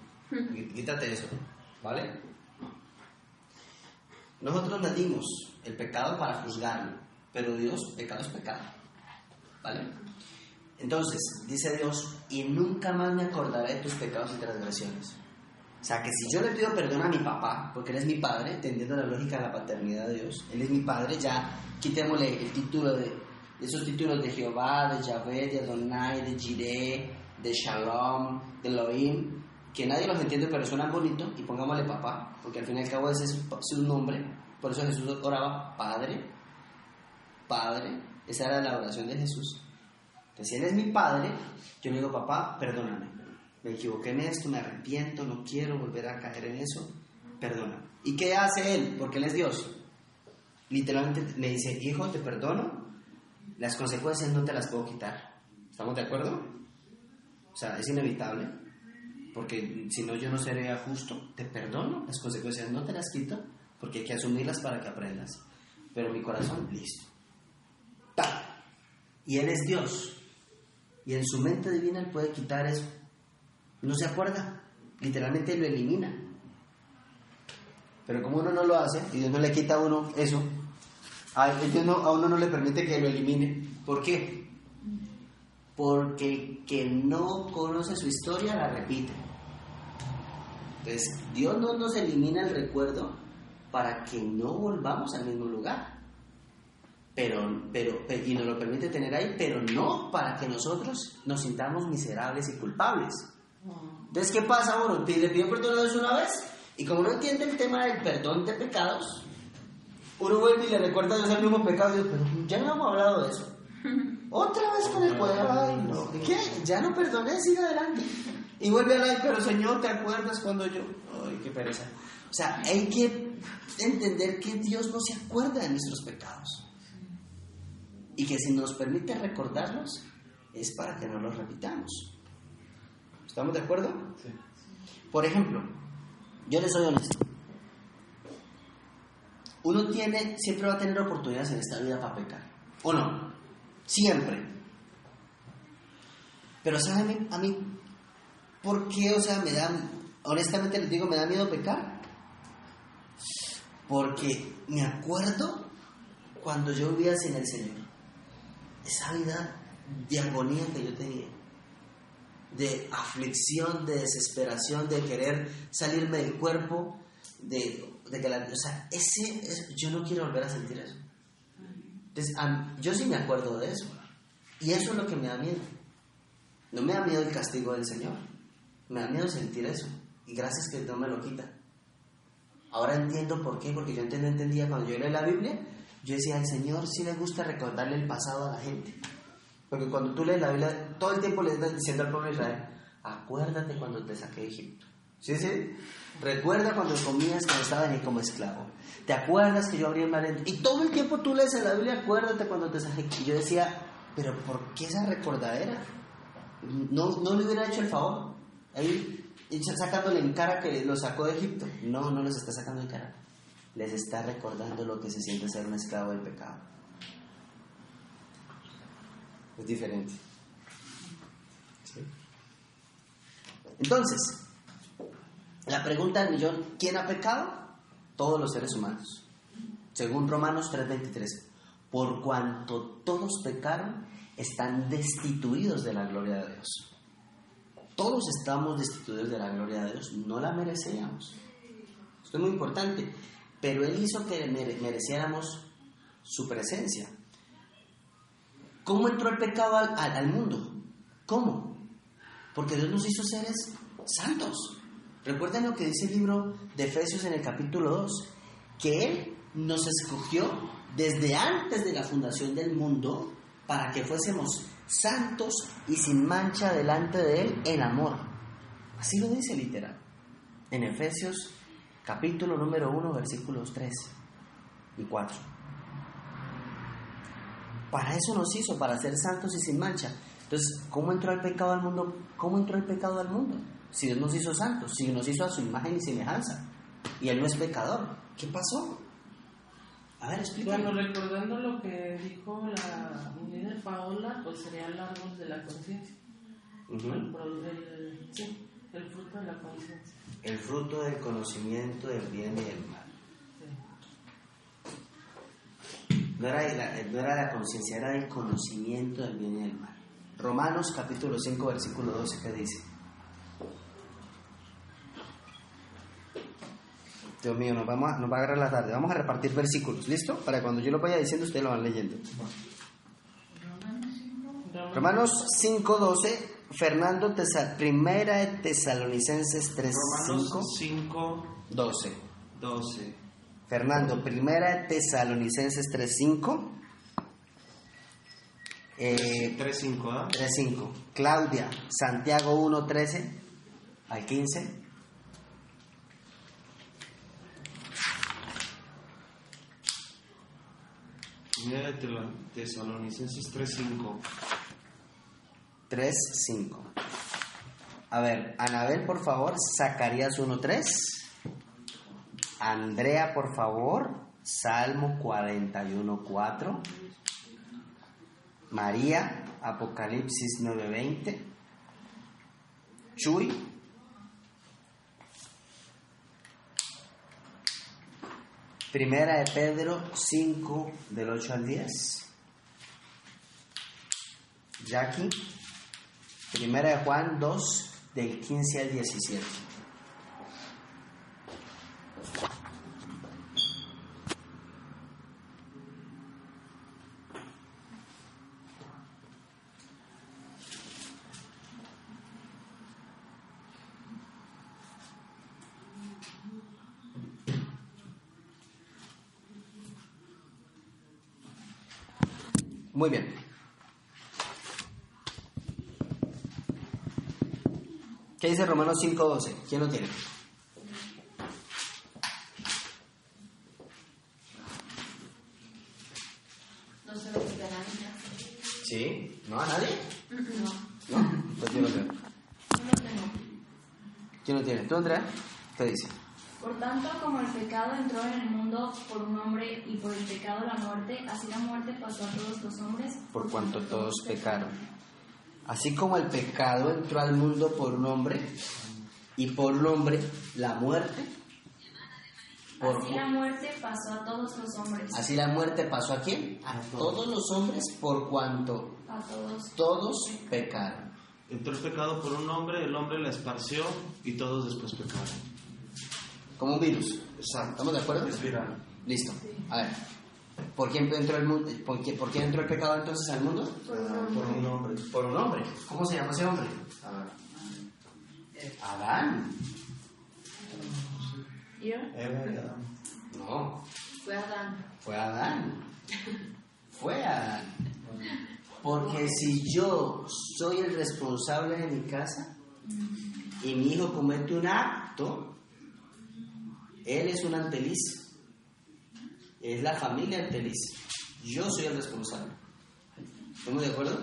Quítate eso. ¿Vale? Nosotros nadimos el pecado para juzgarlo, pero Dios, pecado es pecado. ¿Vale? Entonces, dice Dios, y nunca más me acordaré de tus pecados y transgresiones. O sea, que si yo le pido perdón a mi papá, porque él es mi padre, entendiendo la lógica de la paternidad de Dios, él es mi padre, ya quitémosle el título de, de esos títulos de Jehová, de Yahvé, de Adonai, de Jireh, de Shalom, de Elohim, que nadie los entiende, pero suenan bonito, y pongámosle papá, porque al fin y al cabo ese es su, nombre, por eso Jesús oraba Padre, Padre, esa era la oración de Jesús. Entonces, si Él es mi Padre, yo le digo, papá, perdóname, me equivoqué en esto, me arrepiento, no quiero volver a caer en eso, perdóname. ¿Y qué hace Él? Porque Él es Dios. Literalmente me dice, hijo, te perdono, las consecuencias no te las puedo quitar. ¿Estamos de acuerdo? O sea, es inevitable, porque si no yo no seré justo, te perdono, las consecuencias no te las quito, porque hay que asumirlas para que aprendas. Pero mi corazón, listo. ¡Ta! Y Él es Dios. Y en su mente divina Él puede quitar eso. No se acuerda. Literalmente lo elimina. Pero como uno no lo hace, y Dios no le quita a uno eso, a, Dios a uno no le permite que lo elimine. ¿Por qué? Porque el que no conoce su historia la repite. Entonces, Dios no nos elimina el recuerdo para que no volvamos al mismo lugar. Pero, pero, pe- y nos lo permite tener ahí, pero no para que nosotros nos sintamos miserables y culpables. Entonces, ¿qué pasa? Bueno, le pido perdón a Dios una vez, y como no entiende el tema del perdón de pecados, uno vuelve y le recuerda a Dios el mismo pecado, y dice, pero ya no hemos hablado de eso. Otra vez con el ay, no, ¿qué? Ya no perdoné, sigue adelante. Y vuelve a la, pero Señor, ¿te acuerdas cuando yo? Ay, qué pereza. O sea, hay que entender que Dios no se acuerda de nuestros pecados. Y que si nos permite recordarlos, es para que no los repitamos. ¿Estamos de acuerdo? Sí. Por ejemplo, yo les soy honesto. Uno tiene, siempre va a tener oportunidades en esta vida para pecar. ¿O no? Siempre. Pero ¿saben a mí, por qué? O sea, me da, honestamente les digo, me da miedo pecar. Porque me acuerdo cuando yo vivía sin el Señor. Esa vida de agonía que yo tenía de aflicción, de desesperación, de querer salirme del cuerpo, de, de que la... O sea, ese, es- yo no quiero volver a sentir eso. Yo sí me acuerdo de eso. Y eso es lo que me da miedo. No me da miedo el castigo del Señor. Me da miedo sentir eso. Y gracias que no me lo quita. Ahora entiendo por qué, porque yo no entendía cuando yo leía la Biblia, yo decía, al Señor sí le gusta recordarle el pasado a la gente. Porque cuando tú lees la Biblia, todo el tiempo le estás diciendo al pueblo de Israel, acuérdate cuando te saqué de Egipto. ¿Sí, sí? Recuerda cuando comías cuando estabas ahí como esclavo. ¿Te acuerdas que yo abrí el mar Y todo el tiempo tú lees en la Biblia, acuérdate cuando te saqué. Y yo decía, pero ¿por qué esa recordadera? No, no le hubiera hecho el favor. Ahí sacándole en cara que lo sacó de Egipto. No, no les está sacando en cara. Les está recordando lo que se siente ser un esclavo del pecado. Es diferente. Entonces, la pregunta del millón, ¿quién ha pecado? Todos los seres humanos. Según Romanos 3:23, por cuanto todos pecaron, están destituidos de la gloria de Dios. Todos estamos destituidos de la gloria de Dios, no la merecíamos. Esto es muy importante, pero Él hizo que mere- mereciéramos su presencia. ¿Cómo entró el pecado al, al- al mundo? ¿Cómo? Porque Dios nos hizo seres santos. Recuerden lo que dice el libro de Efesios en el capítulo 2, que Él nos escogió desde antes de la fundación del mundo para que fuésemos santos y sin mancha delante de Él en amor. Así lo dice literal. En Efesios capítulo número 1, versículos 3 y 4. Para eso nos hizo, para ser santos y sin mancha. Entonces, ¿cómo entró el pecado al mundo? ¿Cómo entró el pecado al mundo? Si Dios nos hizo santos, si nos hizo a su imagen y semejanza, y Él no es pecador, ¿qué pasó? A ver, explícame. Bueno, recordando lo que dijo la líder Paola, pues sería el árbol de la conciencia. Ujú. el, pro- el- sí, el fruto de la conciencia. El fruto del conocimiento del bien y del mal. No era, la, no era la conciencia, era el conocimiento del bien y del mal. Romanos capítulo 5, versículo 12, ¿qué dice? Dios mío, nos, vamos a, nos va a agarrar la tarde. Vamos a repartir versículos, ¿listo? Para cuando yo lo vaya diciendo, ustedes lo van leyendo. Romanos 5, 12, Fernando, Tesa- primera de Tesalonicenses 3, Romanos 5, 5, 12. 12. Fernando, primera de Tesalonicenses 3, 5. Eh, 3, 5, ¿ah? 3.5. Claudia, Santiago 1.13 al 15. Primera de Tesalonicenses 3, 5. 3.5. A ver, Anabel, por favor, Zacarías 1.3. Andrea, por favor, Salmo 41.4. María, Apocalipsis 9.20. Chuy. Primera de Pedro 5 del 8 al 10. Jackie. Primera de Juan 2 del 15 al 17. Muy bien. ¿Qué dice Romanos 5.12? ¿Quién lo tiene? No se lo quita nadie. ¿Sí? ¿No a nadie? No, ¿No? Pues yo lo creo. no lo tengo. ¿Quién lo tiene? ¿Tú, Andrea? ¿Qué dice? Por tanto, como el pecado entró en el mundo por un hombre y por el pecado la muerte, así la muerte pasó a todos los hombres. Por cuanto todos pecaron. Así como el pecado entró al mundo por un hombre y por un hombre la muerte, por, Así la muerte pasó a todos los hombres. así la muerte pasó a quién? A todos los hombres por cuanto A todos. todos pecaron. Entró el pecado por un hombre, el hombre la esparció y todos después pecaron. Como un virus. Exacto. ¿Estamos de acuerdo? Es viral. Listo. A ver. ¿Por quién entró el mundo? ¿Por qué, por qué entró el pecado entonces al mundo? Por un hombre. Por un hombre. ¿Cómo se llama ese hombre? Adán. ¿Yo? Adán. No, Fue Adán. fue Adán. Fue Adán. Porque si yo soy el responsable de mi casa y mi hijo comete un acto él es un anteliz. Es la familia anteliz. Yo soy el responsable. ¿Estamos de acuerdo?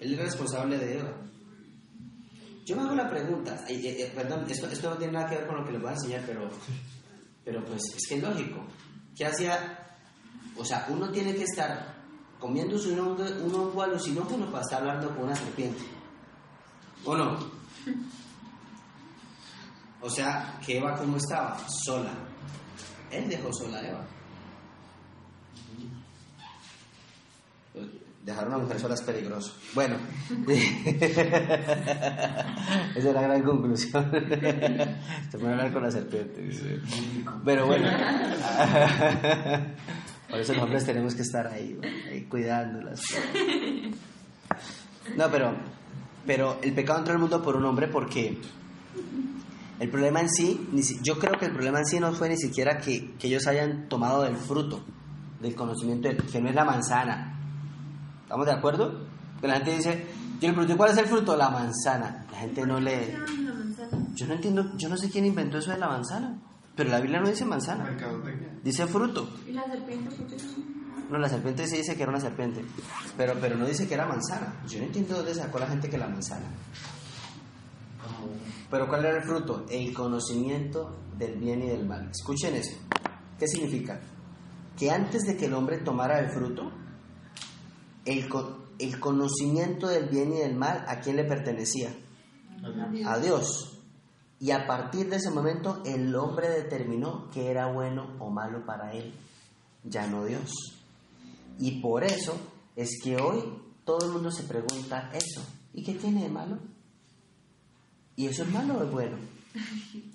Él es responsable de Eva. Yo me hago la pregunta, eh, eh, perdón, esto, esto no tiene nada que ver con lo que les voy a enseñar, pero, pero pues es que es lógico. ¿Qué hacía? O sea, uno tiene que estar comiéndose un hongo, un hongo alucinógeno para estar hablando con una serpiente. ¿O no? O sea, que Eva cómo estaba? Sola. Él dejó sola a Eva. Dejar una mujer sola es peligroso. Bueno, esa es la gran conclusión. Se puede hablar con la serpiente. Pero bueno, por eso los hombres tenemos que estar ahí, ahí cuidándolas. No, pero, pero el pecado entró al mundo por un hombre porque el problema en sí, yo creo que el problema en sí no fue ni siquiera que, que ellos hayan tomado del fruto, del conocimiento, de- que no es la manzana. ¿Estamos de acuerdo? Que la gente dice, yo le pregunté, ¿cuál es el fruto? La manzana. La gente no le... Yo no entiendo, yo no sé quién inventó eso de la manzana, pero la Biblia no dice manzana, dice fruto. ¿Y la serpiente? No, la serpiente sí dice que era una serpiente, pero, pero no dice que era manzana. Yo no entiendo dónde sacó la gente que la manzana. Pero ¿cuál era el fruto? El conocimiento del bien y del mal. Escuchen eso. ¿Qué significa? Que antes de que el hombre tomara el fruto, el, el conocimiento del bien y del mal, ¿a quién le pertenecía? A Dios. Y a partir de ese momento el hombre determinó que era bueno o malo para él, ya no Dios. Y por eso es que hoy todo el mundo se pregunta eso. ¿Y qué tiene de malo? ¿Y eso es malo o es bueno?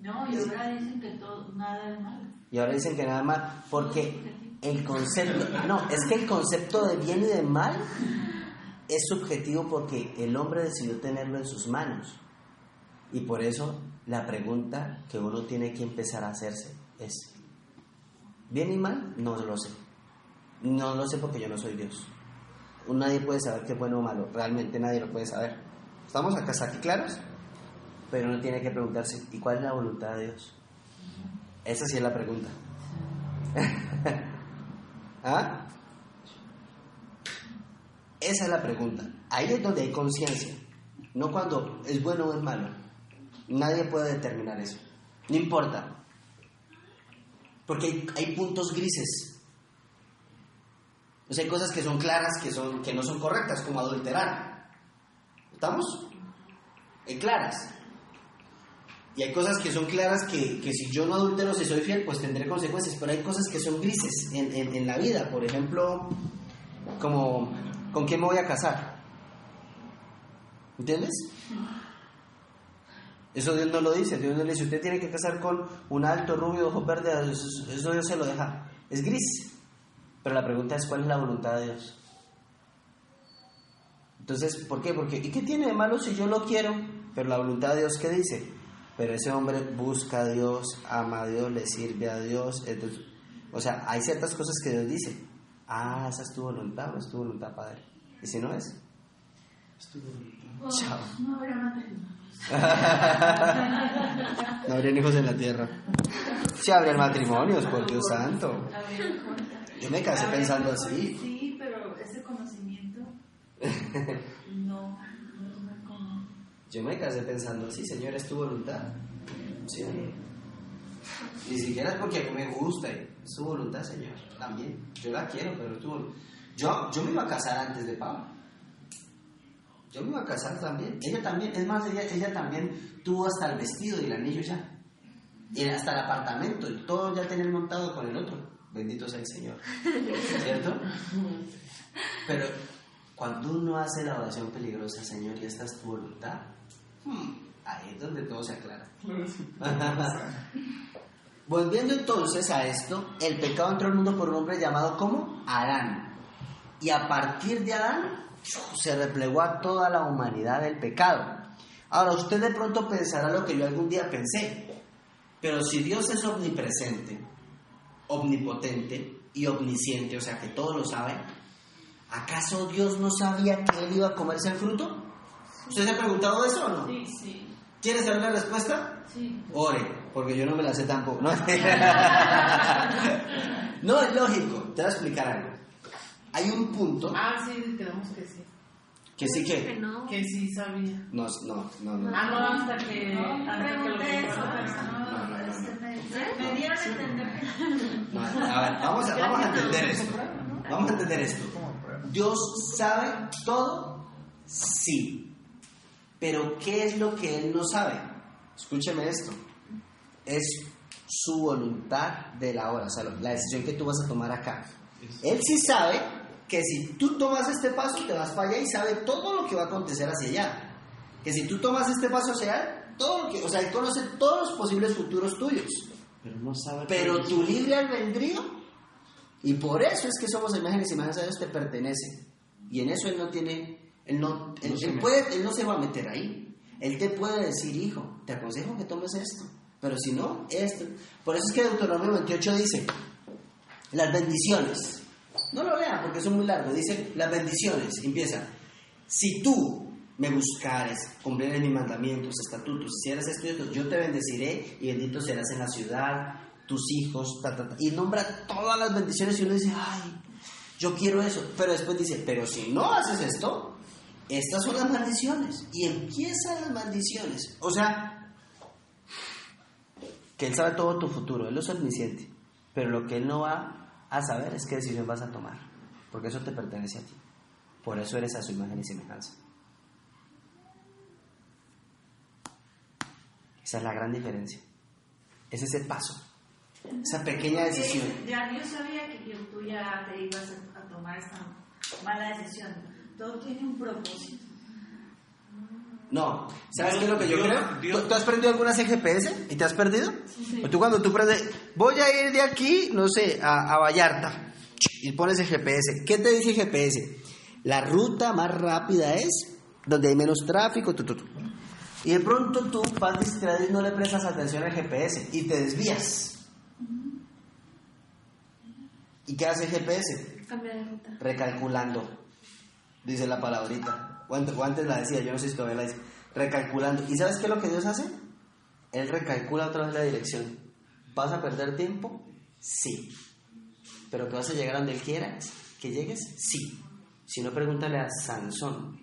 No, y ahora dicen que todo, nada es malo. Y ahora dicen que nada más, porque el concepto, no, es que el concepto de bien y de mal es subjetivo porque el hombre decidió tenerlo en sus manos. Y por eso la pregunta que uno tiene que empezar a hacerse es, ¿bien y mal? No lo sé. No lo sé porque yo no soy Dios. Nadie puede saber qué es bueno o malo, realmente nadie lo puede saber. ¿Estamos acá, aquí claros? Pero uno tiene que preguntarse, ¿y cuál es la voluntad de Dios? Esa sí es la pregunta. ¿Ah? Esa es la pregunta. Ahí es donde hay conciencia. No cuando es bueno o es malo. Nadie puede determinar eso. No importa. Porque hay, hay puntos grises. O sea, hay cosas que son claras, que, son, que no son correctas, como adulterar. ¿Estamos? Hay claras. Y hay cosas que son claras que, que si yo no adultero, si soy fiel, pues tendré consecuencias. Pero hay cosas que son grises en, en- en la vida. Por ejemplo, como ¿con quién me voy a casar? ¿Entiendes? Eso Dios no lo dice. Dios no le dice, usted tiene que casar con un alto rubio, ojo verde. Eso, eso Dios se lo deja. Es gris. Pero la pregunta es, ¿cuál es la voluntad de Dios? Entonces, ¿por qué? Porque, ¿y qué tiene de malo si yo lo quiero? Pero la voluntad de Dios, ¿qué dice? Pero ese hombre busca a Dios, ama a Dios, le sirve a Dios. Entonces, o sea, hay ciertas cosas que Dios dice. Ah, esa es tu voluntad, no es tu voluntad, Padre. ¿Y si no es? Chao. No habrá matrimonio. No habrían hijos en la tierra. Sí habrían matrimonios, por Dios santo. Yo me casé pensando así. Sí, pero ese conocimiento no, no muy común. Yo me casé pensando así, Señor, es tu voluntad. Sí. Ni siquiera es porque a mí me gusta, es su voluntad, Señor. También. Yo la quiero, pero es tu voluntad. Yo, yo me iba a casar antes de Pablo. Yo me iba a casar también. Ella también, es más, ella, ella también tuvo hasta el vestido y el anillo ya. Y hasta el apartamento, y todo ya tener montado con el otro. Bendito sea el Señor. ¿Cierto? Pero cuando uno hace la oración peligrosa, Señor, y esta es tu voluntad, hmm, ahí es donde todo se aclara. Volviendo entonces a esto, el pecado entró al mundo por un hombre llamado como Adán. Y a partir de Adán se replegó a toda la humanidad el pecado. Ahora, usted de pronto pensará lo que yo algún día pensé. Pero si Dios es omnipresente, omnipotente y omnisciente, o sea que todo lo sabe, ¿acaso Dios no sabía que él iba a comerse el fruto? ¿Usted se ha preguntado eso o no? Sí, sí. ¿Quieres saber la respuesta? Sí. Ore, porque yo no me la sé tampoco. No, no es lógico. Te voy a explicar algo. Hay un punto Ah, sí, quedamos que sí. que sí Que que... no. Que sí sabía. No, no, no, no. Ah, no, hasta que. No, hasta que lo pregunté eso, no, No, no, no. me, dieron a entender que No, a ver, vamos a, vamos a entender esto. Vamos a entender esto. ¿Dios sabe todo? Sí. Pero ¿qué es lo que Él no sabe? Escúcheme esto. Es su voluntad de la hora, o sea, la decisión que tú vas a tomar acá. Él sí sabe que si tú tomas este paso te vas para allá y sabe todo lo que va a acontecer hacia allá. Que si tú tomas este paso hacia allá, todo lo que, o sea, Él conoce todos los posibles futuros tuyos. Pero no sabe. Pero tu libre albedrío, y por eso es que somos imágenes y imágenes de Dios, te pertenece. Y en eso Él no tiene, Él no, él, No se él mete. puede, él no se va a meter ahí. Él te puede decir, hijo, te aconsejo que tomes esto. Pero si no, esto. Por eso es que Deuteronomio 28 dice, las bendiciones. No lo lean porque son muy largos. Dice, las bendiciones. Empieza, si tú me buscares, cumplieres mis mandamientos, estatutos, si eres esto, yo te bendeciré y bendito serás en la ciudad, tus hijos, ta, ta, ta. y nombra todas las bendiciones y uno dice, ay, yo quiero eso. Pero después dice, pero si no haces esto, estas son las maldiciones. Y empiezan las maldiciones. O sea, que Él sabe todo tu futuro, Él es omnisciente. Pero lo que Él no va a saber es qué decisión vas a tomar. Porque eso te pertenece a ti. Por eso eres a su imagen y semejanza. Esa es la gran diferencia. Es ese paso. Esa pequeña decisión. Ya yo sabía que tú ya te ibas a, tomar esta mala decisión. Todo tiene un propósito. No, ¿sabes qué es lo que yo Dios- creo? Dios- ¿Tú, tú has prendido alguna GPS y te has perdido? O tú cuando tú prendes, voy a ir de aquí, no sé, a, a Vallarta y pones el GPS. ¿Qué te dice el GPS? La ruta más rápida es donde hay menos tráfico, tu, tu, tu. Y de pronto tú vas distraído y no le prestas atención al GPS y te desvías. ¿Y qué hace el GPS? Cambia de ruta. recalculando, dice la palabrita. O antes, o antes la decía, yo no sé si todavía la dice. Recalculando. ¿Y sabes qué es lo que Dios hace? Él recalcula otra vez la dirección. ¿Vas a perder tiempo? Sí. ¿Pero que vas a llegar a donde Él quiera? ¿Que llegues? Sí. Si no, pregúntale a Sansón.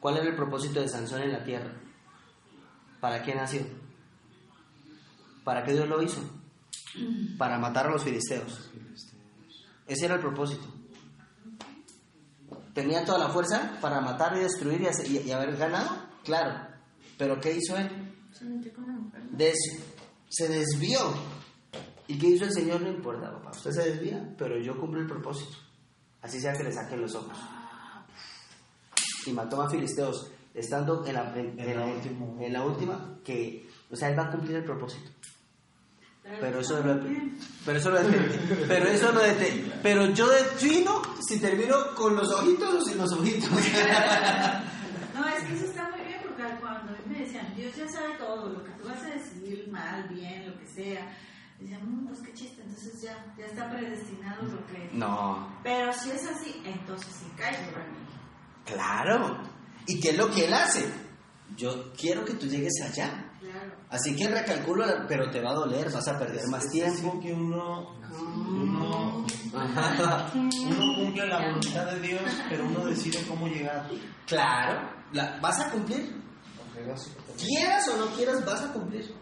¿Cuál era el propósito de Sansón en la tierra? ¿Para qué nació? ¿Para qué Dios lo hizo? Para matar a los filisteos. Ese era el propósito. ¿Tenía toda la fuerza para matar y destruir y, hacer- y- y haber ganado? Claro. ¿Pero qué hizo él? Se. Des- desvió. ¿Y qué hizo el Señor? No importa, papá. Usted se desvía, pero yo cumplo el propósito. Así sea que le saquen los ojos. Y mató a filisteos, estando en la, en- En en la la- última. en la última, que, o sea, él va a cumplir el propósito. Pero eso lo pero eso lo pero eso lo pero yo defino si termino con los ojitos o sin los ojitos. No, es que eso está muy bien porque cuando me decían, Dios ya sabe todo, lo que tú vas a decidir mal, bien, lo que sea. Decían, "Mm, pues qué chiste, entonces ya, ya está predestinado lo que... No, Pero si es así, entonces sí cae sobre mí. claro. ¿Y qué es lo que él hace? Yo quiero que tú llegues allá. Claro. Así que recalculo, pero te va a doler, vas a perder más tiempo. que uno, uno, uno cumple la voluntad de Dios, pero uno decide cómo llegar. Claro, la- vas a cumplir. Quieras o no quieras, vas a cumplir.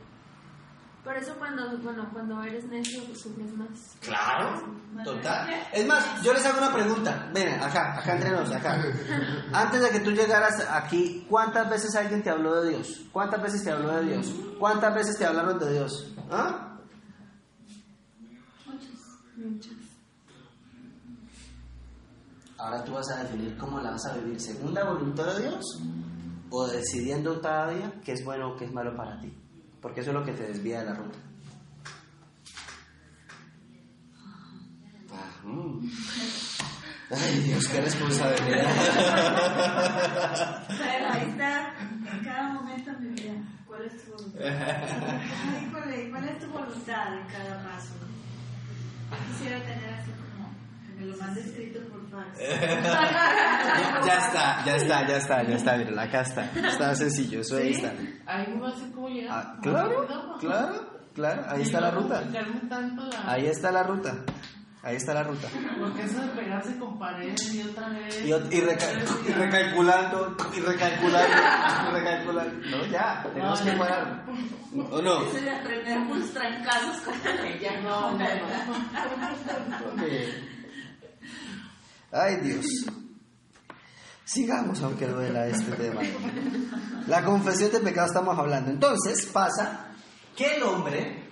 Por eso cuando, bueno, cuando eres necio pues, sufres más. Claro, total. Es más, yo les hago una pregunta. Ven, acá, acá entre nos, acá. Antes de que tú llegaras aquí, ¿cuántas veces alguien te habló de Dios? ¿Cuántas veces te habló de Dios? ¿Cuántas veces te hablaron de Dios? ¿Ah? Muchas. Ahora tú vas a definir cómo la vas a vivir, según la voluntad de Dios o decidiendo cada día qué es bueno o qué es malo para ti. Porque eso es lo que te desvía de la ruta. Ah, mm. Ay, Dios, qué responsabilidad. Pero ahí está, en cada momento de mi vida, ¿cuál es tu voluntad? Híjole, ¿cuál es tu voluntad en cada paso? Yo quisiera tener así me lo mandes escrito por fax. Ya, está, ya está, ya está, ya está, miren, acá está. Está sencillo, eso ahí ¿Sí? está. Ahí me va a cómo llegar. Ah, claro, claro, claro, ahí está la no ruta. la- Ahí está la ruta. Ahí está la ruta. Porque eso de pegarse con pared y otra vez. Y, ot- y reca- y recalculando, y recalculando, y recalculando. No, ya, tenemos que parar. ¿O no? Eso de aprender unos trancazos con ella. No, no, no. Ay, Dios. Sigamos, aunque duela este tema. La confesión de pecado estamos hablando. Entonces pasa que el hombre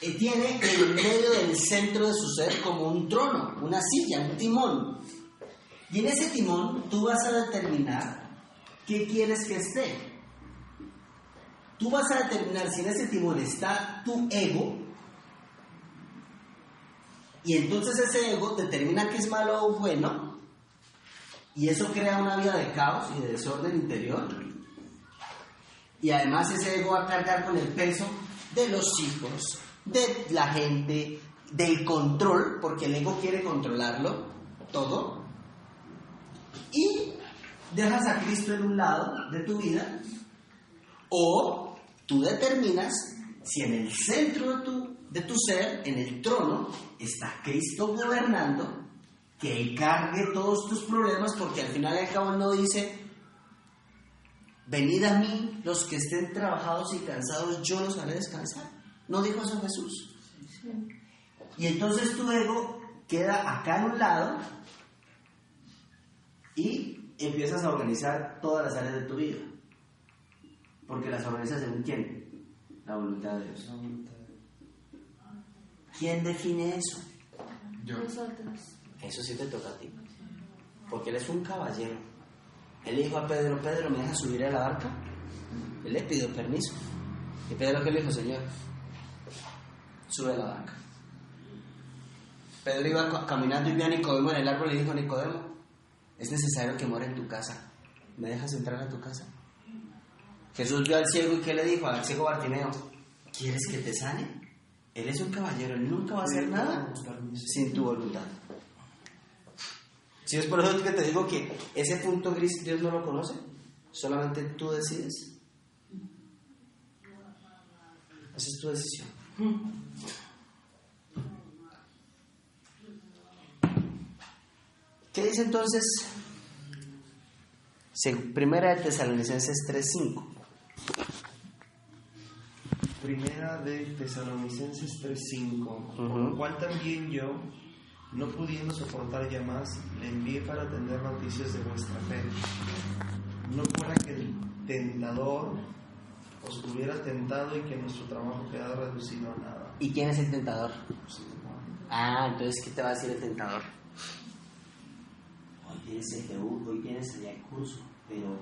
eh, tiene en medio del centro de su ser como un trono, una silla, un timón. Y en ese timón tú vas a determinar qué quieres que esté. Tú vas a determinar si en ese timón está tu ego y entonces ese ego determina qué es malo o bueno, y eso crea una vida de caos y de desorden interior. Y además ese ego va a cargar con el peso de los hijos, de la gente, del control, porque el ego quiere controlarlo todo. Y dejas a Cristo en un lado de tu vida, o tú determinas si en el centro de tu, de tu ser, en el trono, está Cristo gobernando, que Él cargue todos tus problemas, porque al final y al cabo no dice, venid a mí los que estén trabajados y cansados, yo los haré descansar. No dijo eso Jesús. Y entonces tu ego queda acá en un lado y empiezas a organizar todas las áreas de tu vida. Porque las organizas según quién? La voluntad de Dios. ¿Quién define eso? Yo. Nosotros. Eso sí te toca a ti. Porque él es un caballero. Él dijo a Pedro, Pedro, ¿me dejas subir a la barca? Él le pidió permiso. Y Pedro, ¿qué le dijo, Señor? Sube a la barca. Pedro iba ca- caminando y vio a Nicodemo en el árbol y le dijo, Nicodemo, es necesario que more en tu casa. ¿Me dejas entrar a tu casa? Jesús vio al ciego y ¿qué le dijo? Al ciego Bartimeo, ¿quieres que te sane? Él es un caballero, él nunca va a hacer nada sin tu voluntad. Si es por eso que te digo que ese punto gris Dios no lo conoce, solamente tú decides. Esa es tu decisión. ¿Qué dice entonces? Primera de Tesalonicenses 3.5. Primera de Tesalonicenses 3:5, por Ujú. lo cual también yo, no pudiendo soportar ya más, le envié para tener noticias de vuestra fe. No fuera que el tentador os hubiera tentado y que nuestro trabajo quedara reducido a nada. ¿Y quién es el tentador? Ah, entonces, ¿qué te va a decir el tentador? Hoy tienes el GU, hoy tienes el curso, pero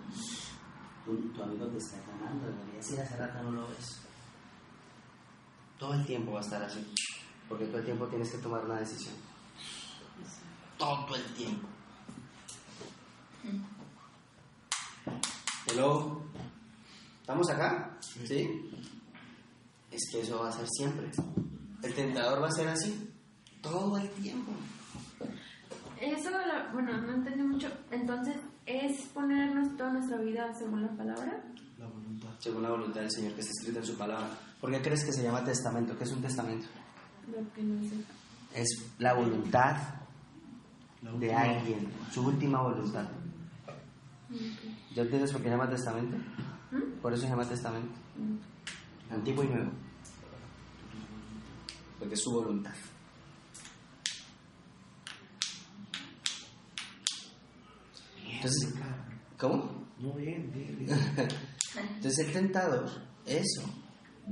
tu, tu amigo te está llamando, deberías ir hace rato, no lo ves. Todo el tiempo va a estar así, porque todo el tiempo tienes que tomar una decisión. Todo el tiempo. Hello, ¿estamos acá? ¿Sí? Es que eso va a ser siempre. El tentador va a ser así, todo el tiempo. Eso, bueno, no entendí mucho. Entonces, ¿es ponernos toda nuestra vida según la palabra? La voluntad. Según la voluntad del Señor que está escrita en su palabra. ¿Por qué crees que se llama testamento? ¿Qué es un testamento? Lo que no sé. Es la voluntad La de alguien, su última voluntad. ¿Ya entiendes por qué se llama testamento? Por eso se llama testamento. Antiguo y nuevo. Porque es su voluntad. Entonces, ¿cómo? Muy bien, bien, bien. Entonces el tentador, eso,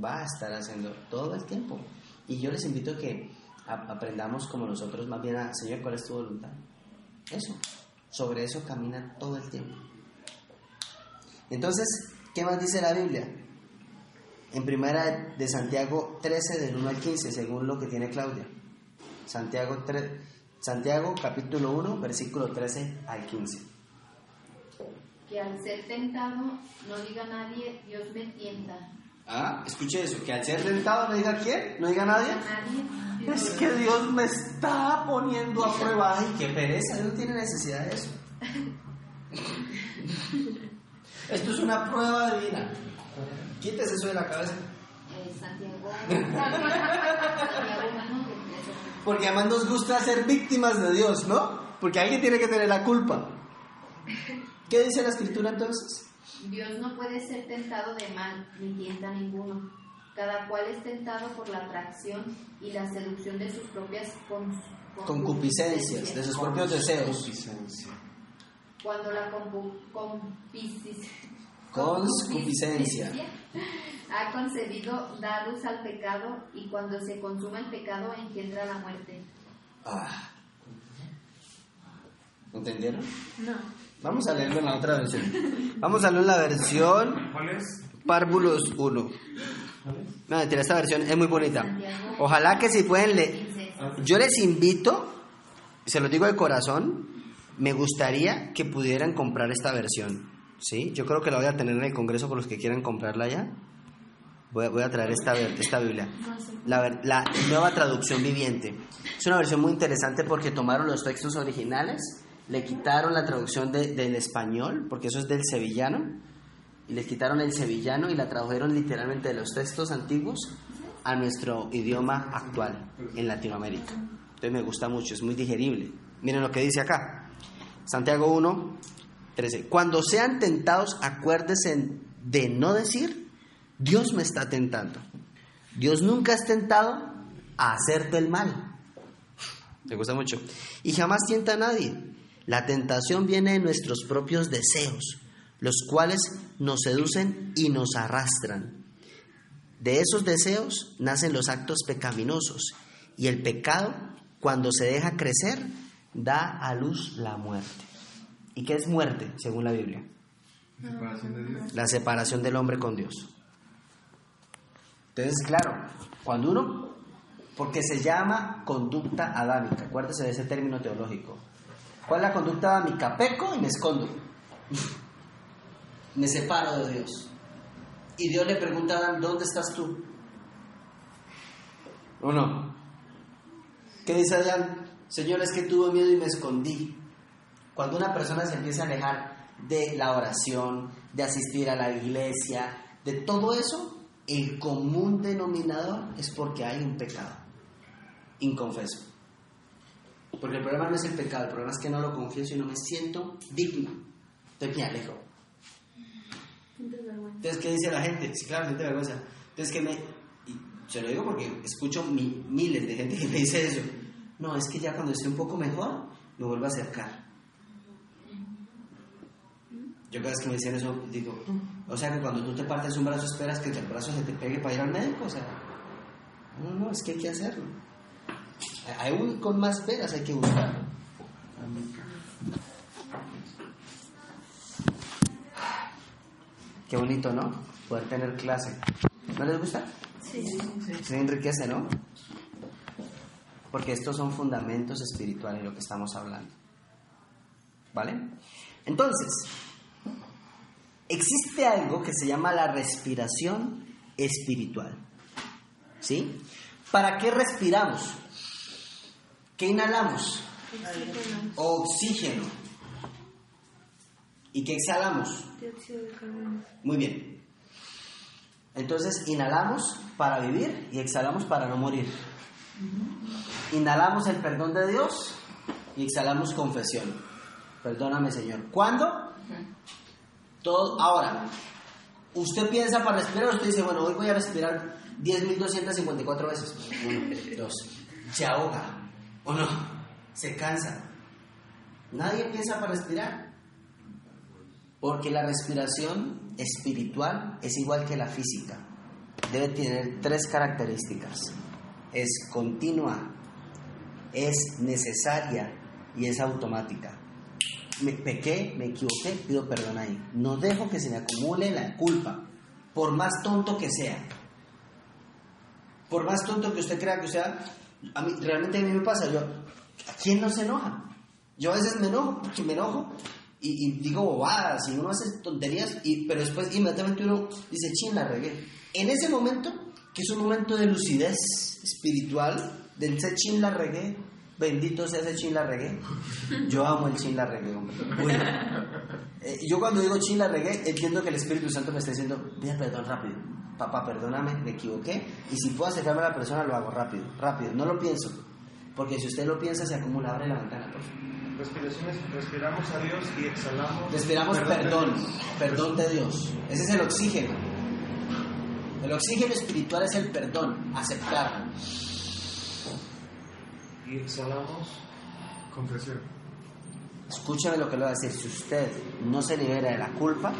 va a estar haciendo todo el tiempo. Y yo les invito a que aprendamos como nosotros más bien a, Señor, ¿cuál es tu voluntad? Eso, sobre eso camina todo el tiempo. Entonces, ¿qué más dice la Biblia? En primera de Santiago 13, del 1 al 15, según lo que tiene Claudia. Santiago, 3, Santiago capítulo 1, versículo 13 al 15. Que al ser tentado no diga nadie, Dios me tienta. Ah, escuche eso, que al ser tentado no diga quién, no diga nadie. Nadie, Es que Dios me está poniendo a prueba. Ay, qué pereza, Dios no tiene necesidad de eso. Esto es una prueba divina. Quítese eso de la cabeza. Eh, Santiago. Porque además nos gusta ser víctimas de Dios, ¿no? Porque alguien tiene que tener la culpa. ¿Qué dice la escritura entonces? Dios no puede ser tentado de mal, ni tienta ninguno. Cada cual es tentado por la atracción y la seducción de sus propias con- Concupiscencias, de sus propios deseos. Concupiscencia. Cuando la compisis- Concupiscencia. ha concebido da luz al pecado y cuando se consuma el pecado engendra la muerte. Ah. ¿Entendieron? No. Vamos a leerlo en la otra versión. Vamos a leer la versión ¿Cuál es? Párvulos 1. No, mentira, esta versión es muy bonita. Ojalá que si pueden leer. Yo les invito, se lo digo de corazón, me gustaría que pudieran comprar esta versión. ¿Sí? Yo creo que la voy a tener en el Congreso por los que quieran comprarla ya. Voy a, voy a traer esta, esta Biblia. La, la nueva traducción viviente. Es una versión muy interesante porque tomaron los textos originales, le quitaron la traducción de- del español, porque eso es del sevillano, y les quitaron el sevillano y la tradujeron literalmente de los textos antiguos a nuestro idioma actual en Latinoamérica. Entonces me gusta mucho, es muy digerible. Miren lo que dice acá. Santiago 1, 13. Cuando sean tentados, acuérdense de no decir, Dios me está tentando. Dios nunca es tentado a hacerte el mal. Me gusta mucho. Y jamás tienta a nadie. La tentación viene de nuestros propios deseos, los cuales nos seducen y nos arrastran. De esos deseos nacen los actos pecaminosos y el pecado, cuando se deja crecer, da a luz la muerte. ¿Y qué es muerte, según la Biblia? Separación de Dios. La separación del hombre con Dios. Entonces, claro, cuando uno, porque se llama conducta adámica, acuérdese de ese término teológico. ¿Cuál es la conducta adámica? Peco y me escondo. me separo de Dios. Y Dios le pregunta a Adán, ¿dónde estás tú? ¿O no? ¿Qué dice Adán? Señor, es que tuve miedo y me escondí. Cuando una persona se empieza a alejar de la oración, de asistir a la iglesia, de todo eso, el común denominador es porque hay un pecado inconfeso. Porque el problema no es el pecado, el problema es que no lo confieso y no me siento digno. Entonces me alejo. Entonces, ¿qué dice la gente? Sí, claro, siente vergüenza. Entonces, que me. Y se lo digo porque escucho mi- miles de gente que me dice eso. No, es que ya cuando esté un poco mejor, me vuelvo a acercar. Yo cada vez que me dicen eso, digo, o sea que cuando tú te partes un brazo, esperas que el brazo se te pegue para ir al médico. O sea, no, no, es que hay que hacerlo. Aún con más peras hay que buscarlo. Qué bonito, ¿no? Poder tener clase. ¿No les gusta? Sí. Se enriquece, ¿no? Porque estos son fundamentos espirituales lo que estamos hablando. ¿Vale? Entonces, existe algo que se llama la respiración espiritual. ¿Sí? ¿Para qué respiramos? ¿Qué inhalamos? Oxígeno. ¿Y qué exhalamos? Dióxido de carbono. Muy bien. Entonces inhalamos para vivir y exhalamos para no morir. Inhalamos el perdón de Dios y exhalamos confesión. Perdóname, Señor. ¿Cuándo? Todo, ahora, usted piensa para respirar, usted dice, bueno, hoy voy a respirar 10.254 veces. Uno, dos. Se ahoga. ¿O no? Se cansa. Nadie piensa para respirar. Porque la respiración espiritual es igual que la física. Debe tener tres características. Es continua, es necesaria y es automática. Me pequé, me equivoqué, pido perdón ahí. No dejo que se me acumule la culpa, por más tonto que sea. Por más tonto que usted crea que sea, a mí, realmente a mí me pasa, yo, ¿a quién no se enoja? Yo a veces me enojo, porque me enojo y, y digo bobadas y uno hace tonterías, y, pero después inmediatamente uno dice, ching, la regué. En ese momento, que es un momento de lucidez espiritual, del ese chin la regué. Bendito sea ese chin la regué. Yo amo el chin la regué, hombre. Uy. Eh, yo cuando digo chin la regué, entiendo que el Espíritu Santo me está diciendo, pida perdón rápido. Papá, perdóname, me equivoqué. Y si puedo acercarme a la persona, lo hago rápido, rápido. No lo pienso. Porque si usted lo piensa, se acumula. Abre la ventana, por favor. Respiraciones, respiramos a Dios y exhalamos. Respiramos perdón, perdón de Dios. Ese es el oxígeno. El oxígeno espiritual es el perdón, aceptar. Y exhalamos. Confesión. Escúchame lo que le voy a decir. Si usted no se libera de la culpa,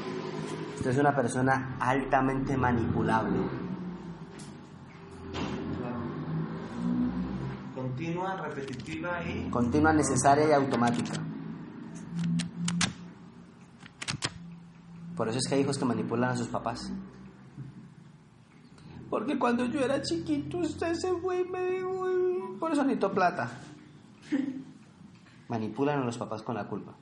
usted es una persona altamente manipulable. Continua, repetitiva y Continua, necesaria y automática. Por eso es que hay hijos que manipulan a sus papás. Porque cuando yo era chiquito usted se fue y me dijo, "Ay, por eso necesito plata. Manipulan a los papás con la culpa.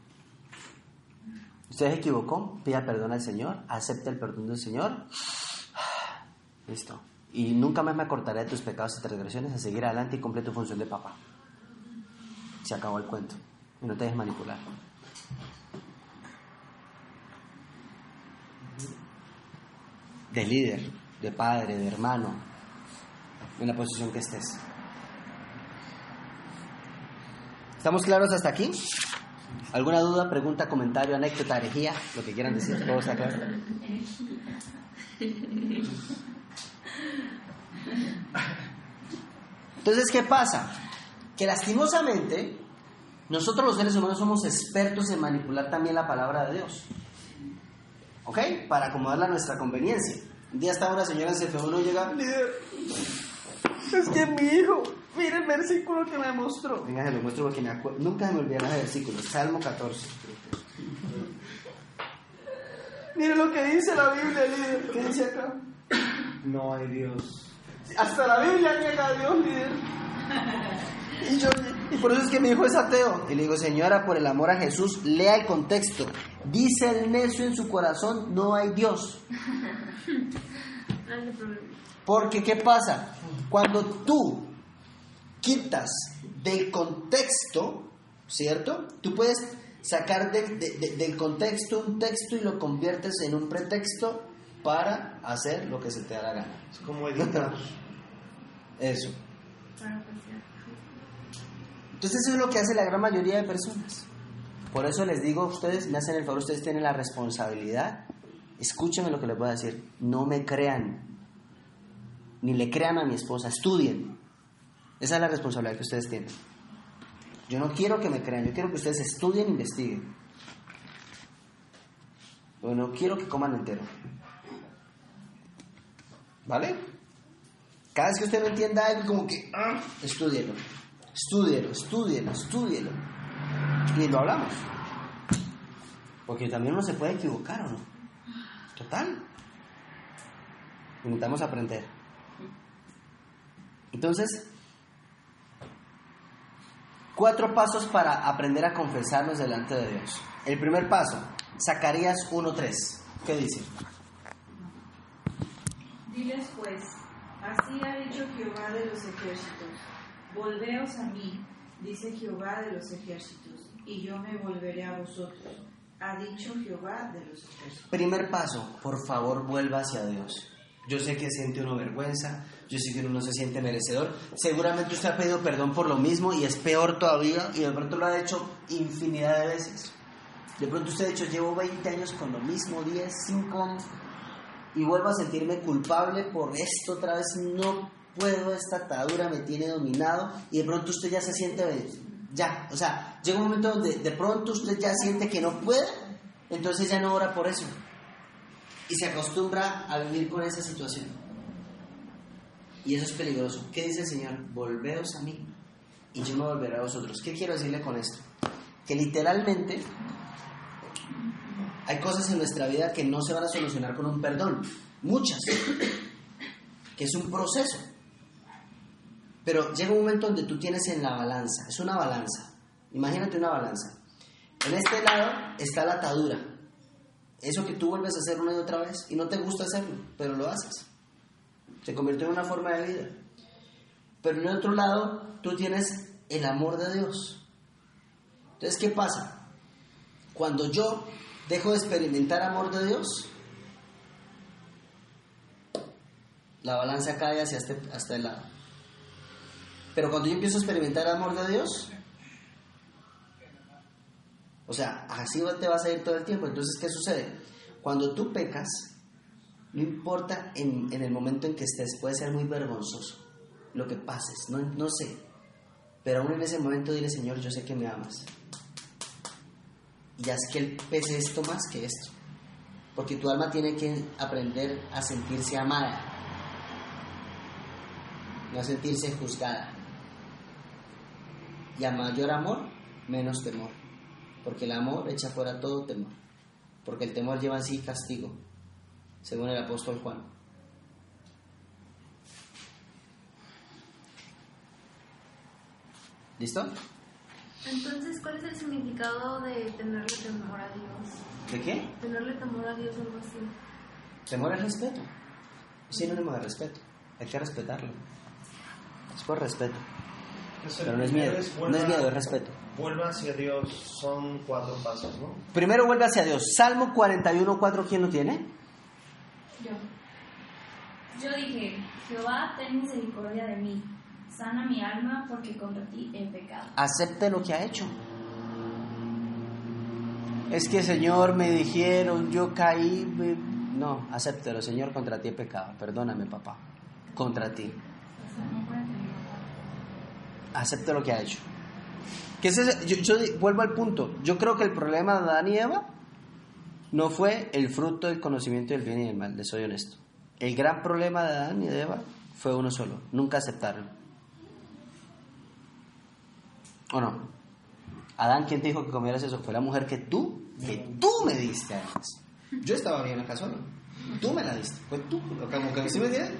Usted se equivocó, pida perdón al Señor, acepta el perdón del Señor. Listo. Y nunca más me acortaré de tus pecados y transgresiones a seguir adelante y cumple tu función de papá. Se acabó el cuento. Y no te dejes manipular. De líder, de padre, de hermano, en la posición que estés. ¿Estamos claros hasta aquí? ¿Alguna duda, pregunta, comentario, anécdota, herejía? Lo que quieran decir, todo está. Entonces, ¿qué pasa? Que lastimosamente, nosotros los seres humanos somos expertos en manipular también la palabra de Dios. ¿Ok? Para acomodarla a nuestra conveniencia. Un día estaba una señora en CF1 y llega, líder, es que mi hijo, mire el versículo que me mostró. Venga, se lo muestro porque me acuerdo. Nunca se me olvidará ese versículo, Salmo 14. Mire lo que dice la Biblia, líder. ¿Qué dice acá? no hay Dios. Hasta la Biblia niega a Dios, líder. Y, yo, y por eso es que mi hijo es ateo. Y le digo, señora, por el amor a Jesús, lea el contexto. Dice el necio en su corazón, no hay Dios. Porque, ¿qué pasa? Cuando tú quitas del contexto, ¿cierto? Tú puedes sacar de- de- de- del contexto un texto y lo conviertes en un pretexto para hacer lo que se te da la gana. Es como editar. Eso. Entonces eso es lo que hace la gran mayoría de personas. Por eso les digo a ustedes, me hacen el favor, ustedes tienen la responsabilidad. Escúchenme lo que les voy a decir. No me crean. Ni le crean a mi esposa. Estudien. Esa es la responsabilidad que ustedes tienen. Yo no quiero que me crean, yo quiero que ustedes estudien e investiguen. Pero no quiero que coman entero. ¿Vale? Cada vez que usted no entienda algo, como que, ah, estúdielo, estúdielo, estúdielo. Y lo hablamos. Porque también uno se puede equivocar, ¿o no? Total. Intentamos aprender. Entonces, cuatro pasos para aprender a confesarnos delante de Dios. El primer paso, Zacarías 1.3. ¿Qué dice? Diles pues, así ha dicho Jehová de los ejércitos, volveos a mí, dice Jehová de los ejércitos, y yo me volveré a vosotros, ha dicho Jehová de los ejércitos. Primer paso, por favor vuelva hacia Dios. Yo sé que siente uno vergüenza, yo sé que uno no se siente merecedor. Seguramente usted ha pedido perdón por lo mismo y es peor todavía y de pronto lo ha hecho infinidad de veces. De pronto usted ha dicho, llevo 20 años con lo mismo, 10, 5 años, y vuelvo a sentirme culpable por esto otra vez, no puedo, esta atadura me tiene dominado y de pronto usted ya se siente, ya, o sea, llega un momento donde de pronto usted ya siente que no puede, entonces ya no ora por eso y se acostumbra a vivir con esa situación. Y eso es peligroso. ¿Qué dice el Señor? Volveos a mí y yo me volveré a vosotros. ¿Qué quiero decirle con esto? Que literalmente hay cosas en nuestra vida que no se van a solucionar con un perdón. Muchas. Que es un proceso. Pero llega un momento donde tú tienes en la balanza. Es una balanza. Imagínate una balanza. En este lado está la atadura. Eso que tú vuelves a hacer una y otra vez y no te gusta hacerlo, pero lo haces. Se convirtió en una forma de vida. pero en el otro lado tú tienes el amor de Dios. Entonces, ¿qué pasa? Cuando yo dejo de experimentar amor de Dios, la balanza cae hacia este, hasta el lado. Pero cuando yo empiezo a experimentar amor de Dios, o sea, así te vas a ir todo el tiempo. Entonces, ¿qué sucede? Cuando tú pecas, no importa en, el momento en que estés, puede ser muy vergonzoso lo que pases, no, no sé. Pero aún en ese momento dile, Señor, yo sé que me amas. Y haz que Él pese esto más que esto. Porque tu alma tiene que aprender a sentirse amada, no a sentirse juzgada. Y a mayor amor, menos temor. Porque el amor echa fuera todo temor. Porque el temor lleva en sí castigo, según el apóstol Juan. ¿Listo? Entonces, ¿cuál es el significado de tenerle temor a Dios? ¿De qué? Tenerle temor a Dios o algo así. Temor es respeto. Es sinónimo de respeto. Hay que respetarlo. Es por respeto. Pues Pero no es miedo. es No es miedo, es respeto. Vuelva hacia Dios, son cuatro pasos, ¿no? Primero vuelve hacia Dios. Salmo 41, 4, ¿quién lo tiene? Yo. Yo dije, Jehová, ten misericordia de mí. Sana mi alma porque contra ti he pecado. Acepte lo que ha hecho. Es que, Señor, me dijeron, yo caí. me- No, acéptelo, Señor, contra ti he pecado. Perdóname, papá. Contra ti. Acepte lo que ha hecho. Que ese es- yo, yo vuelvo al punto. Yo creo que el problema de Adán y Eva no fue el fruto del conocimiento del bien y del mal, les soy honesto. El gran problema de Adán y de Eva fue uno solo, nunca aceptaron. ¿O no? Adán, ¿quién te dijo que comieras eso? Fue la mujer que tú, que tú me diste además. Yo estaba bien acá solo. Tú me la diste. Fue tú. Como que ¿sí me entiendes?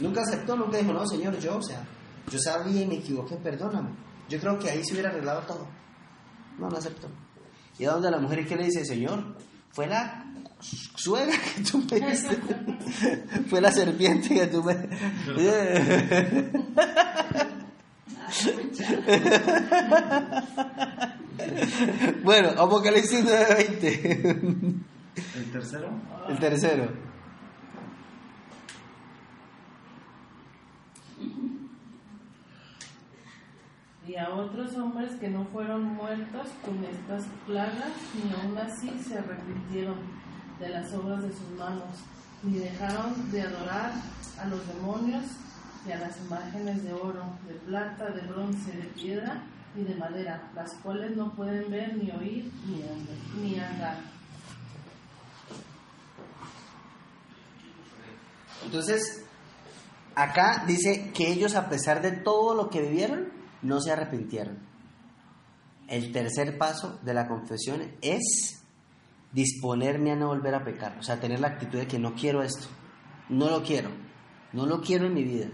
Nunca aceptó, nunca dijo, no, señor, yo, o sea, yo sabía y me equivoqué, perdóname. Yo creo que ahí se hubiera arreglado todo. No, no aceptó. Y a donde la mujer que le dice, señor, fue la suegra que tú me diste. fue la serpiente que tú me... bueno, Apocalipsis 9:20. El tercero, El tercero. Y a otros hombres que no fueron muertos con estas plagas, ni aún así se arrepintieron de las obras de sus manos, ni dejaron de adorar a los demonios y a las imágenes de oro, de plata, de bronce, de piedra y de madera, las cuales no pueden ver, ni oír, ni andar. Entonces, acá dice que ellos a pesar de todo lo que vivieron, no se arrepintieron. El tercer paso de la confesión es disponerme a no volver a pecar, o sea, tener la actitud de que no quiero esto, no lo quiero, no lo quiero en mi vida.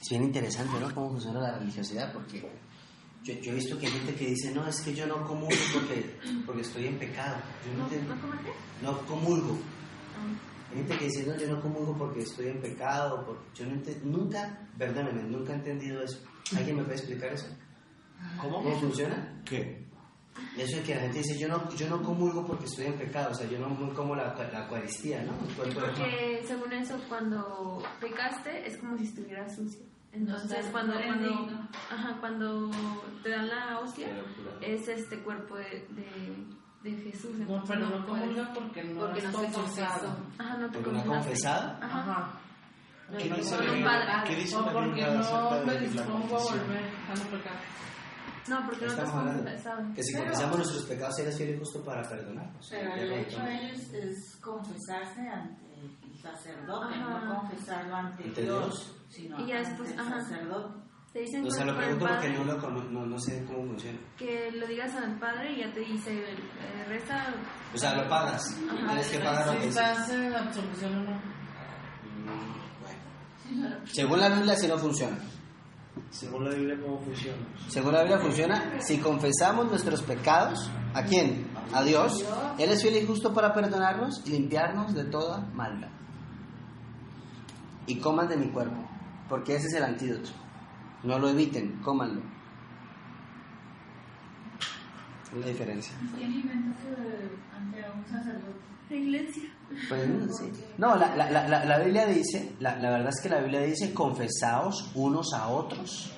Es bien interesante, ¿no? Cómo funciona la religiosidad, porque yo, yo he visto que hay gente que dice, no, es que yo no comulgo porque, porque estoy en pecado. Yo no, ¿No, entiendo- ¿no comulgo. Hay gente que dice, no, yo no comulgo porque estoy en pecado. Porque... Yo no nunca, perdóneme, nunca he entendido eso. ¿Alguien me puede explicar eso? ¿cómo? ¿Cómo funciona? ¿Qué? Eso de que la gente dice, yo no, yo no comulgo porque estoy en pecado. O sea, yo no como la, la Eucaristía, ¿no? El cuerpo. Porque según eso, cuando pecaste es como si estuvieras sucio. Entonces, cuando, no cuando, digno. ajá, cuando te dan la hostia, es este cuerpo de, de, de Jesús. No, pero no comulga porque no Porque has no se confesado. confesó. Ajá, no te Porque confesado. Ajá. Ajá. ¿Qué No, dice la. ¿Qué dice O la porque no me dispongo a volver a no pecar. No, porque no Estamos hablando confesado. que si Pero- confesamos nuestros pecados, eres fiel y justo para perdonarnos. Pero el hecho es, es confesarse ante el sacerdote, Ajá. no confesarlo ante, ¿Ante Dios, Dios? Sino Y ya después, ajá. sacerdote. Te dicen O sea, lo pregunto porque no, lo no, no sé cómo funciona. que lo digas al padre y ya te dice, eh, reza. O sea, lo pagas. Ajá. Tienes que pagar lo que estás en absolución o no. Mm, bueno. Según la Biblia, sí no funciona. Según la Biblia, ¿cómo funciona? Según la Biblia funciona si confesamos nuestros pecados, ¿a quién? A a Dios, Él es fiel y justo para perdonarnos y limpiarnos de toda maldad. Y coman de mi cuerpo, porque ese es el antídoto. No lo eviten, cómanlo. Es la diferencia. ¿Quién inventó que ante un sacerdote? La iglesia. Pues, sí. No, la, la, la, la Biblia dice, la, la verdad es que la Biblia dice, confesaos unos a otros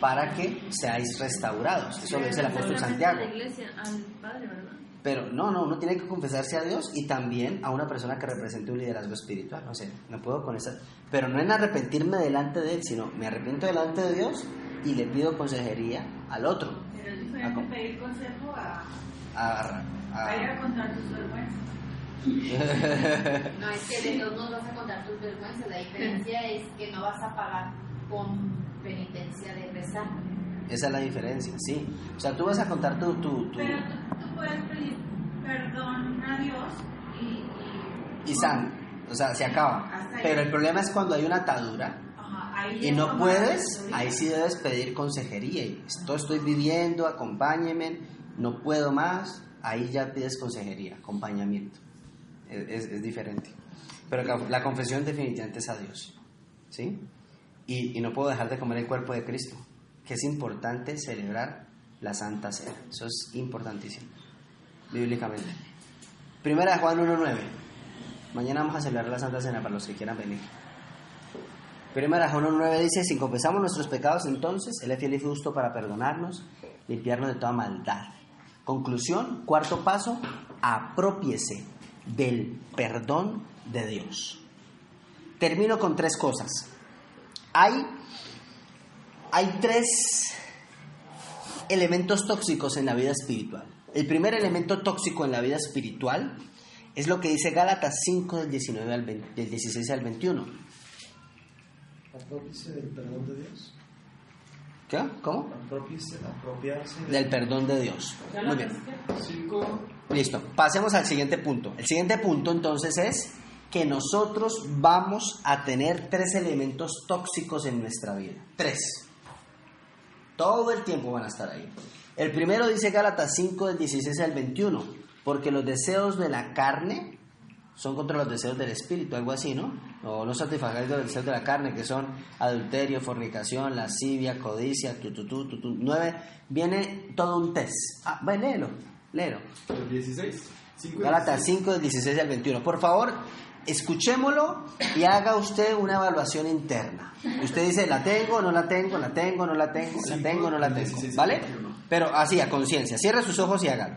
para que seáis restaurados. Eso lo dice el apóstol Santiago. La iglesia, al Padre, ¿verdad? Pero no, no, uno tiene que confesarse a Dios y también a una persona que represente un liderazgo espiritual. No sé, no puedo con esa. Pero no en arrepentirme delante de Él, sino me arrepiento delante de Dios y le pido consejería al otro. Pero es diferente ¿cómo? pedir consejo a, A- a- a ir a contar tus vergüenzas. No, es que de Dios no vas a contar tus vergüenzas. La diferencia es que no vas a pagar con penitencia de rezar. Esa es la diferencia, sí. O sea, tú vas a contar tu... tu, tu- Pero tú, tú puedes pedir perdón a Dios y. y y san, o sea, se acaba. Pero el problema es cuando hay una atadura Ajá, y no puedes, ahí sí debes pedir consejería. Y esto estoy viviendo, acompáñeme, no puedo más, ahí ya pides consejería, acompañamiento. Es, es- es diferente. Pero la, la confesión definitivamente es a Dios. ¿Sí? Y, y no puedo dejar de comer el cuerpo de Cristo, que es importante celebrar la Santa Cena. Eso es importantísimo, bíblicamente. Primera de Juan 1.9. Mañana vamos a celebrar la Santa Cena para los que quieran venir. Primera Juan 1.9 dice, si confesamos nuestros pecados, entonces Él es fiel y justo para perdonarnos, limpiarnos de toda maldad. Conclusión, cuarto paso, apropiese del perdón de Dios. Termino con tres cosas. Hay, hay tres elementos tóxicos en la vida espiritual. El primer elemento tóxico en la vida espiritual es lo que dice Gálatas 5 del, 19 al 20 del 16 al 21. Apropiarse del perdón de Dios. ¿Qué? ¿Cómo? Apropiarse, apropiarse Del perdón de Dios. Muy bien. Cinco. Listo. Pasemos al siguiente punto. El siguiente punto entonces es que nosotros vamos a tener tres elementos tóxicos en nuestra vida. Tres. Todo el tiempo van a estar ahí. El primero dice Gálatas 5 del 16 al 21, porque los deseos de la carne son contra los deseos del espíritu, algo así, ¿no? O no satisfagáis los deseos de la carne, que son adulterio, fornicación, lascivia, codicia, tu, tu, tu, tu, tu. Nueve, viene todo un test. Ah, ven, léelo, léelo. El 16. Cinco y Gálatas 5 del 16 al 21. Por favor, escuchémoslo y haga usted una evaluación interna. Usted dice, la tengo, no la tengo, la tengo, no la tengo, la tengo, no la tengo. 16 al ¿Vale? 21. Pero así, a conciencia. Cierre sus ojos y hágalo.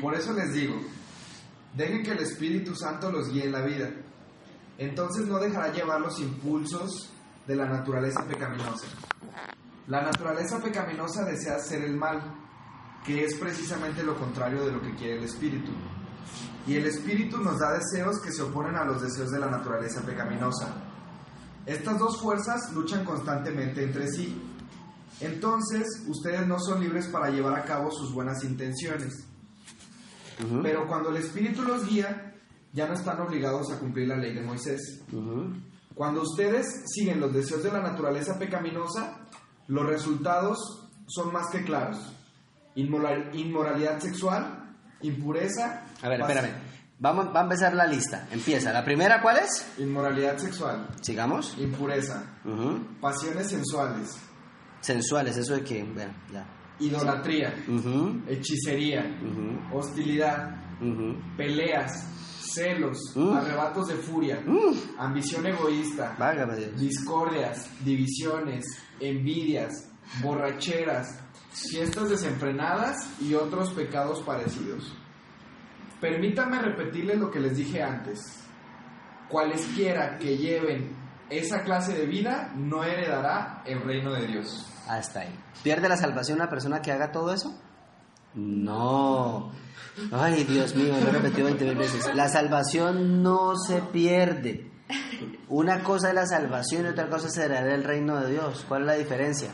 Por eso les digo, dejen que el Espíritu Santo los guíe en la vida. Entonces no dejará llevar los impulsos de la naturaleza pecaminosa. La naturaleza pecaminosa desea hacer el mal, que es precisamente lo contrario de lo que quiere el Espíritu. Y el Espíritu nos da deseos que se oponen a los deseos de la naturaleza pecaminosa. Estas dos fuerzas luchan constantemente entre sí. Entonces, ustedes no son libres para llevar a cabo sus buenas intenciones. Pero cuando el Espíritu los guía, ya no están obligados a cumplir la ley de Moisés. Cuando ustedes siguen los deseos de la naturaleza pecaminosa, los resultados son más que claros. Inmoral- inmoralidad sexual, impureza. A ver, espérame. Vamos, va a empezar la lista. Empieza. ¿La primera cuál es? Inmoralidad sexual, Sigamos. impureza, Ujú. pasiones sensuales, Sensuales, eso de que, bueno, ya. idolatría, Ujú, hechicería, ujú, hostilidad, ujú. peleas, celos, arrebatos de furia, ambición egoísta, válgame Dios. discordias, divisiones, envidias, borracheras, fiestas desenfrenadas y otros pecados parecidos. Permítanme repetirles lo que les dije antes. Cualesquiera que lleven esa clase de vida no heredará el reino de Dios. Hasta ahí. ¿Pierde la salvación una persona que haga todo eso? No. Ay, Dios mío, lo he repetido 20 mil veces. La salvación no se pierde. Una cosa es la salvación y otra cosa es heredar el reino de Dios. ¿Cuál es la diferencia?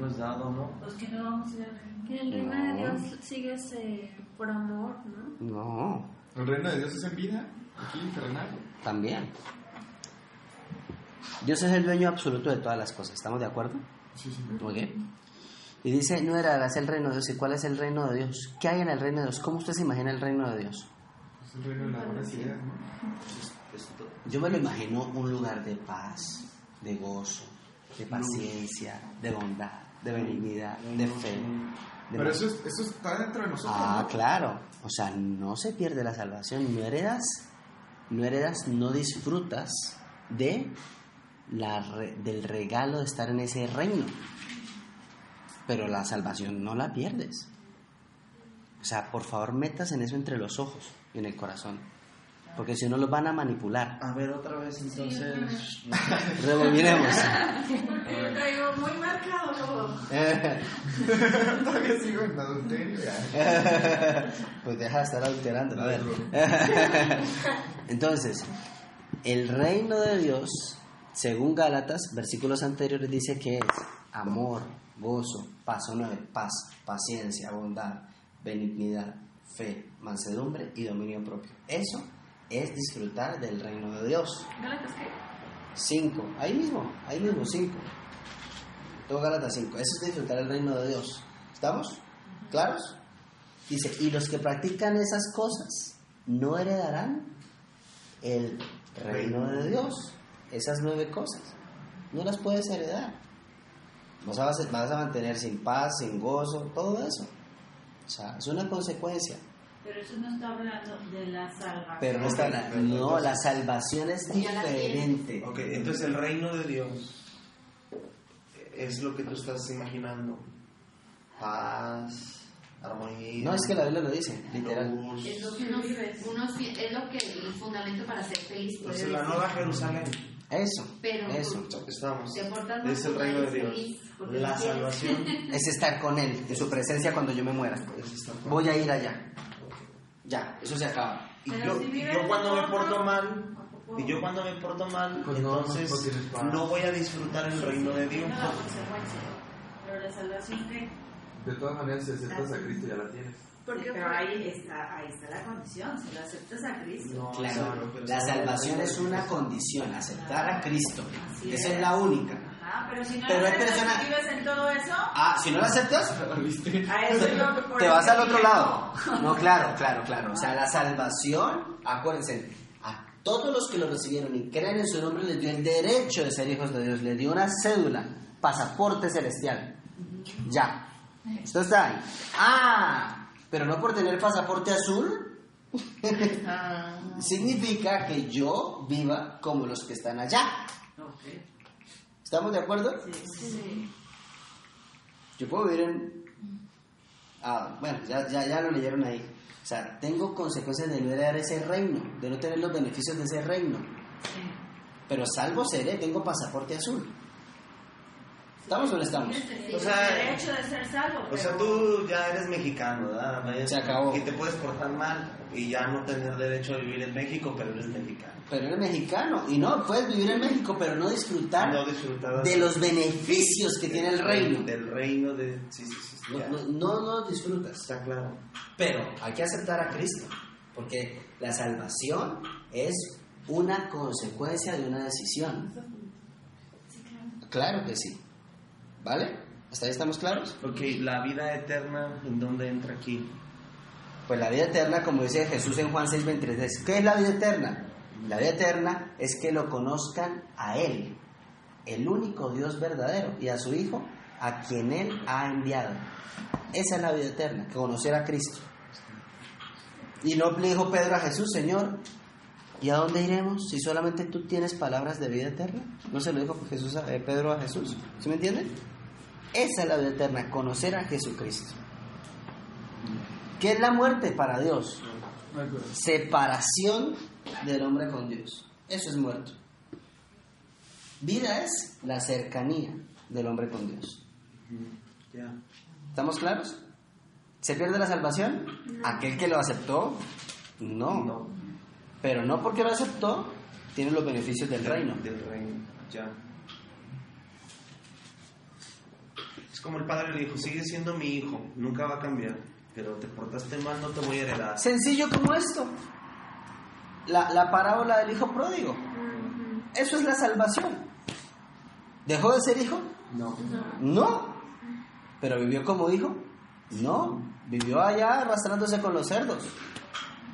No es dado, ¿no? Pues que no vamos a ir al reino. Que el reino No. de Dios sigue ese por amor, ¿no? No, ¿El reino de Dios es en vida? Aquí, terrenal. también. Dios es el dueño absoluto de todas las cosas. ¿Estamos de acuerdo? Sí, sí. Muy bien. Y dice, no heredarás el reino de Dios. ¿Y cuál es el reino de Dios? ¿Qué hay en el reino de Dios? ¿Cómo usted se imagina el reino de Dios? Es el reino de las buenas ideas, ¿no? Yo me lo imagino un lugar de paz, de gozo, de paciencia, de bondad, de benignidad, de fe. de Pero eso, es- eso está dentro de nosotros. Ah, ¿no? claro. O sea, no se pierde la salvación. No heredas, no heredas, no disfrutas de la re- del regalo de estar en ese reino. Pero la salvación no la pierdes. O sea, por favor, metas en eso entre los ojos y en el corazón. Porque si no, los van a manipular. A ver, otra vez entonces. Revolviremos. Traigo muy marcado todo. Todavía sigo en adulterio. pues deja de estar adulterando. A ver. Entonces, el reino de Dios, según Gálatas, versículos anteriores, dice que es amor, gozo, paso 9, paz, paciencia, bondad, benignidad, fe, mansedumbre y dominio propio. Eso es disfrutar del reino de Dios. ¿Gálatas qué? Cinco. ahí mismo, ahí mismo, cinco. Luego Gálatas 5. Eso es disfrutar el reino de Dios. ¿Estamos? ¿Claros? Dice, y los que practican esas cosas no heredarán el reino de Dios. Esas nueve cosas. No las puedes heredar. Vas a, vas a mantener sin paz, sin gozo, todo eso. O sea, es una consecuencia. Pero eso no está hablando de la salvación. Pero no está hablando. No, la salvación es diferente. Ok, entonces el reino de Dios es lo que tú estás imaginando. Paz, armonía. No es que la Biblia lo dice, literal. luz. Es lo que uno, uno es lo que el fundamento para ser feliz. puede Entonces la nueva Jerusalén. Eso, Pero eso. Estamos. Es el pues, reino de Dios. La salvación Es estar con Él, en su presencia cuando yo me muera. es estar con- Voy a ir allá. Ya, eso se acaba. Y yo, yo cuando me porto mal, y yo cuando me porto mal, Pues entonces no voy a disfrutar el reino de Dios. Pero la salvación, ¿qué? De todas maneras, si aceptas a Cristo, ya la tienes. Porque Pero ahí está, ahí está la condición, si lo aceptas a Cristo. No, Claro, la salvación es una condición, aceptar a Cristo. Así Esa es. es la única. Ah, pero si no Pero lo hay aceptas personas- y vives en todo eso, Ah, si no la aceptas, a eso es lo que por te vas al otro lado. No, claro, claro, claro. O sea, la salvación, acuérdense, todos los que lo recibieron y creen en su nombre les dio el derecho de ser hijos de Dios, les dio una cédula, pasaporte celestial. Ya. Esto está ahí. Ah, pero no por tener pasaporte azul significa que yo viva como los que están allá. Ok. ¿Estamos de acuerdo? Sí. Yo puedo vivir en... Ah, bueno, ya, ya, ya lo leyeron ahí. O sea, tengo consecuencias de no heredar ese reino, de no tener los beneficios de ese reino. Pero salvo seré, tengo pasaporte azul. ¿Estamos o no estamos? O sea, el derecho de ser salvo. O sea, tú ya eres mexicano, ¿verdad? Se acabó. Y te puedes portar mal y ya no tener derecho a vivir en México, pero eres mexicano. Pero eres mexicano. Y no, puedes vivir en México, pero no disfrutar No disfrutar de los beneficios que tiene el reino. Del reino de... Sí, sí, sí. no, no, no disfrutas. Está claro. Pero hay que aceptar a Cristo, porque la salvación es una consecuencia de una decisión. Claro que sí. ¿Vale? ¿Hasta ahí estamos claros? Ok, la vida eterna, ¿en dónde entra aquí? Pues la vida eterna, como dice Jesús en Juan 6:23, ¿qué es la vida eterna? La vida eterna es que lo conozcan a Él, el único Dios verdadero, y a su Hijo, a quien Él ha enviado. Esa es la vida eterna, conocer a Cristo. Y no le dijo Pedro a Jesús, Señor, ¿y a dónde iremos si solamente tú tienes palabras de vida eterna? No se lo dijo Jesús eh, Pedro a Jesús. ¿Sí me entienden? Esa es la vida eterna, conocer a Jesucristo. ¿Qué es la muerte para Dios? Separación del hombre con Dios. Eso es muerto. Vida es la cercanía del hombre con Dios. ¿Estamos claros? ¿Se pierde la salvación? Aquel que lo aceptó, no. No. Pero no porque lo aceptó, tiene los beneficios del reino. Del reino, ya. Es como el padre le dijo, sigue siendo mi hijo, nunca va a cambiar, pero te portaste mal, no te voy a heredar. Sencillo como esto. La, la parábola del hijo pródigo. Eso es la salvación. ¿Dejó de ser hijo? No. No. ¿Pero vivió como hijo? No, vivió allá arrastrándose con los cerdos,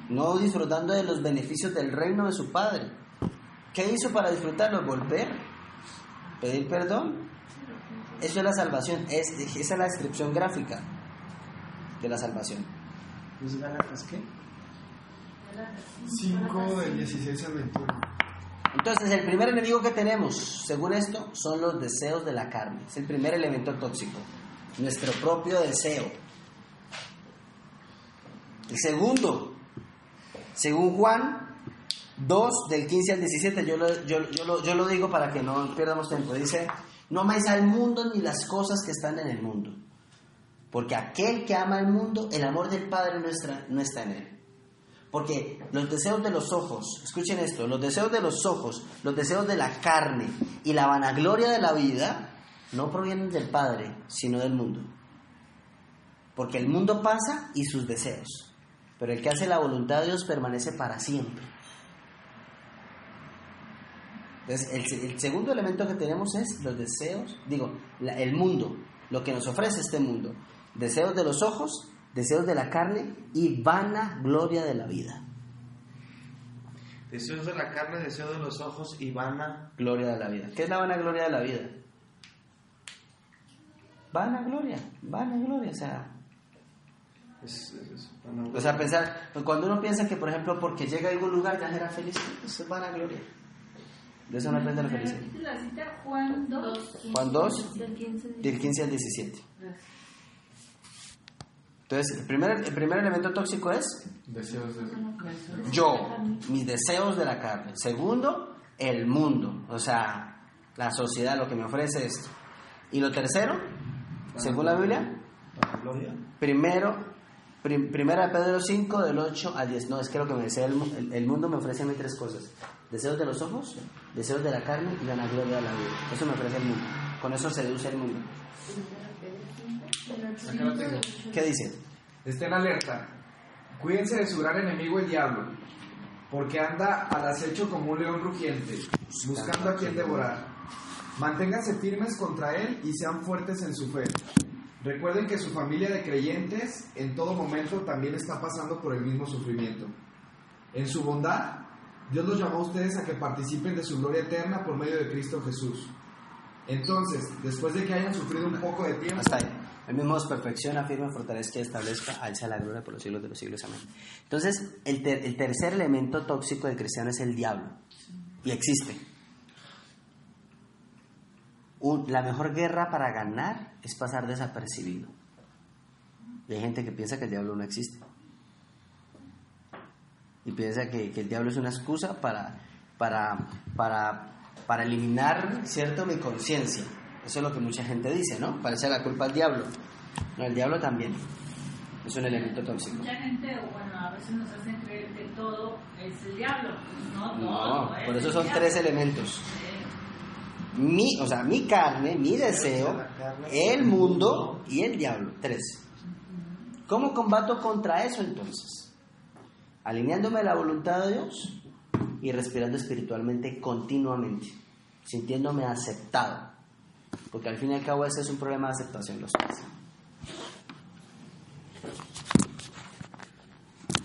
no disfrutando de los beneficios del reino de su padre. ¿Qué hizo para disfrutarlo? Volver, pedir perdón. Eso es la salvación, es, esa es la descripción gráfica de la salvación. ¿Es Gálatas qué? 5 del 16 al 21. Entonces, el primer enemigo que tenemos, según esto, son los deseos de la carne. Es el primer elemento tóxico, nuestro propio deseo. El segundo, según Juan 2, del 15 al 17, yo lo, yo, yo lo, yo lo digo para que no perdamos tiempo. Dice, no amáis al mundo ni las cosas que están en el mundo. Porque aquel que ama al mundo, el amor del Padre no está, no está en él. Porque los deseos de los ojos, escuchen esto, los deseos de los ojos, los deseos de la carne y la vanagloria de la vida no provienen del Padre, sino del mundo. Porque el mundo pasa y sus deseos, pero el que hace la voluntad de Dios permanece para siempre. Entonces, el, el segundo elemento que tenemos es los deseos, digo, la- el mundo, lo que nos ofrece este mundo. Deseos de los ojos, deseos de la carne y vana gloria de la vida. Deseos de la carne, deseo de los ojos y vana. Gloria de la vida. ¿Qué es la vana gloria de la vida? Vana gloria, vana gloria, o sea, Es, es- es o sea, pensar, pues cuando uno piensa que, por ejemplo, porque llega a algún lugar ya será feliz, eso es vana gloria. De eso no aprende la felicidad. La cita Juan 2. Juan 2, Del 15 de- del 15 al 17. Entonces, el primer, el primer elemento tóxico es Deseos de... yo, mis deseos de la carne. Segundo, el mundo, o sea, la sociedad, lo que me ofrece esto. Y lo tercero, según la Biblia, primero, prim- primera de Pedro 5, del 8 al 10. No, es que lo que me desea el, el, el mundo me ofrece a mí tres cosas. Deseos de los ojos, deseos de la carne y la gloria de la vida. Eso me ofrece el mundo. Con eso seduce el mundo. ¿Qué dice? Estén alerta. Cuídense de su gran enemigo el diablo, porque anda al acecho como un león rugiente, buscando a quien devorar. Manténganse firmes contra él y sean fuertes en su fe. Recuerden que su familia de creyentes en todo momento también está pasando por el mismo sufrimiento. En su bondad, Dios los llamó a ustedes a que participen de su gloria eterna por medio de Cristo Jesús. Entonces, después de que hayan sufrido un poco de tiempo, Hasta ahí. El mismo es perfección, afirma, fortalezca y establezca, alza la gloria por los siglos de los siglos. Amén. Entonces, el, ter- el tercer elemento tóxico del cristiano es el diablo. Y existe. Un- la mejor guerra para ganar es pasar desapercibido. Y hay gente que piensa que el diablo no existe. Y piensa que, que el diablo es una excusa para, para, para, para eliminar, ¿cierto?, mi conciencia. Eso es lo que mucha gente dice, ¿no? Parece la culpa al diablo. No, el diablo también es un elemento tóxico. Mucha gente, bueno, a veces nos hacen creer que todo es el diablo. No, todo. No, es por eso son tres elementos. Mi, o sea, mi carne, mi deseo, el mundo y el diablo. Tres. ¿Cómo combato contra eso entonces? Alineándome a la voluntad de Dios y respirando espiritualmente continuamente, sintiéndome aceptado. Porque al fin y al cabo ese es un problema de aceptación los tres.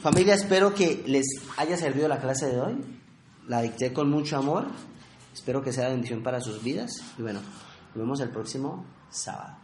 Familia, espero que les haya servido la clase de hoy. La dicté con mucho amor. Espero que sea bendición para sus vidas. Y bueno, nos vemos el próximo sábado.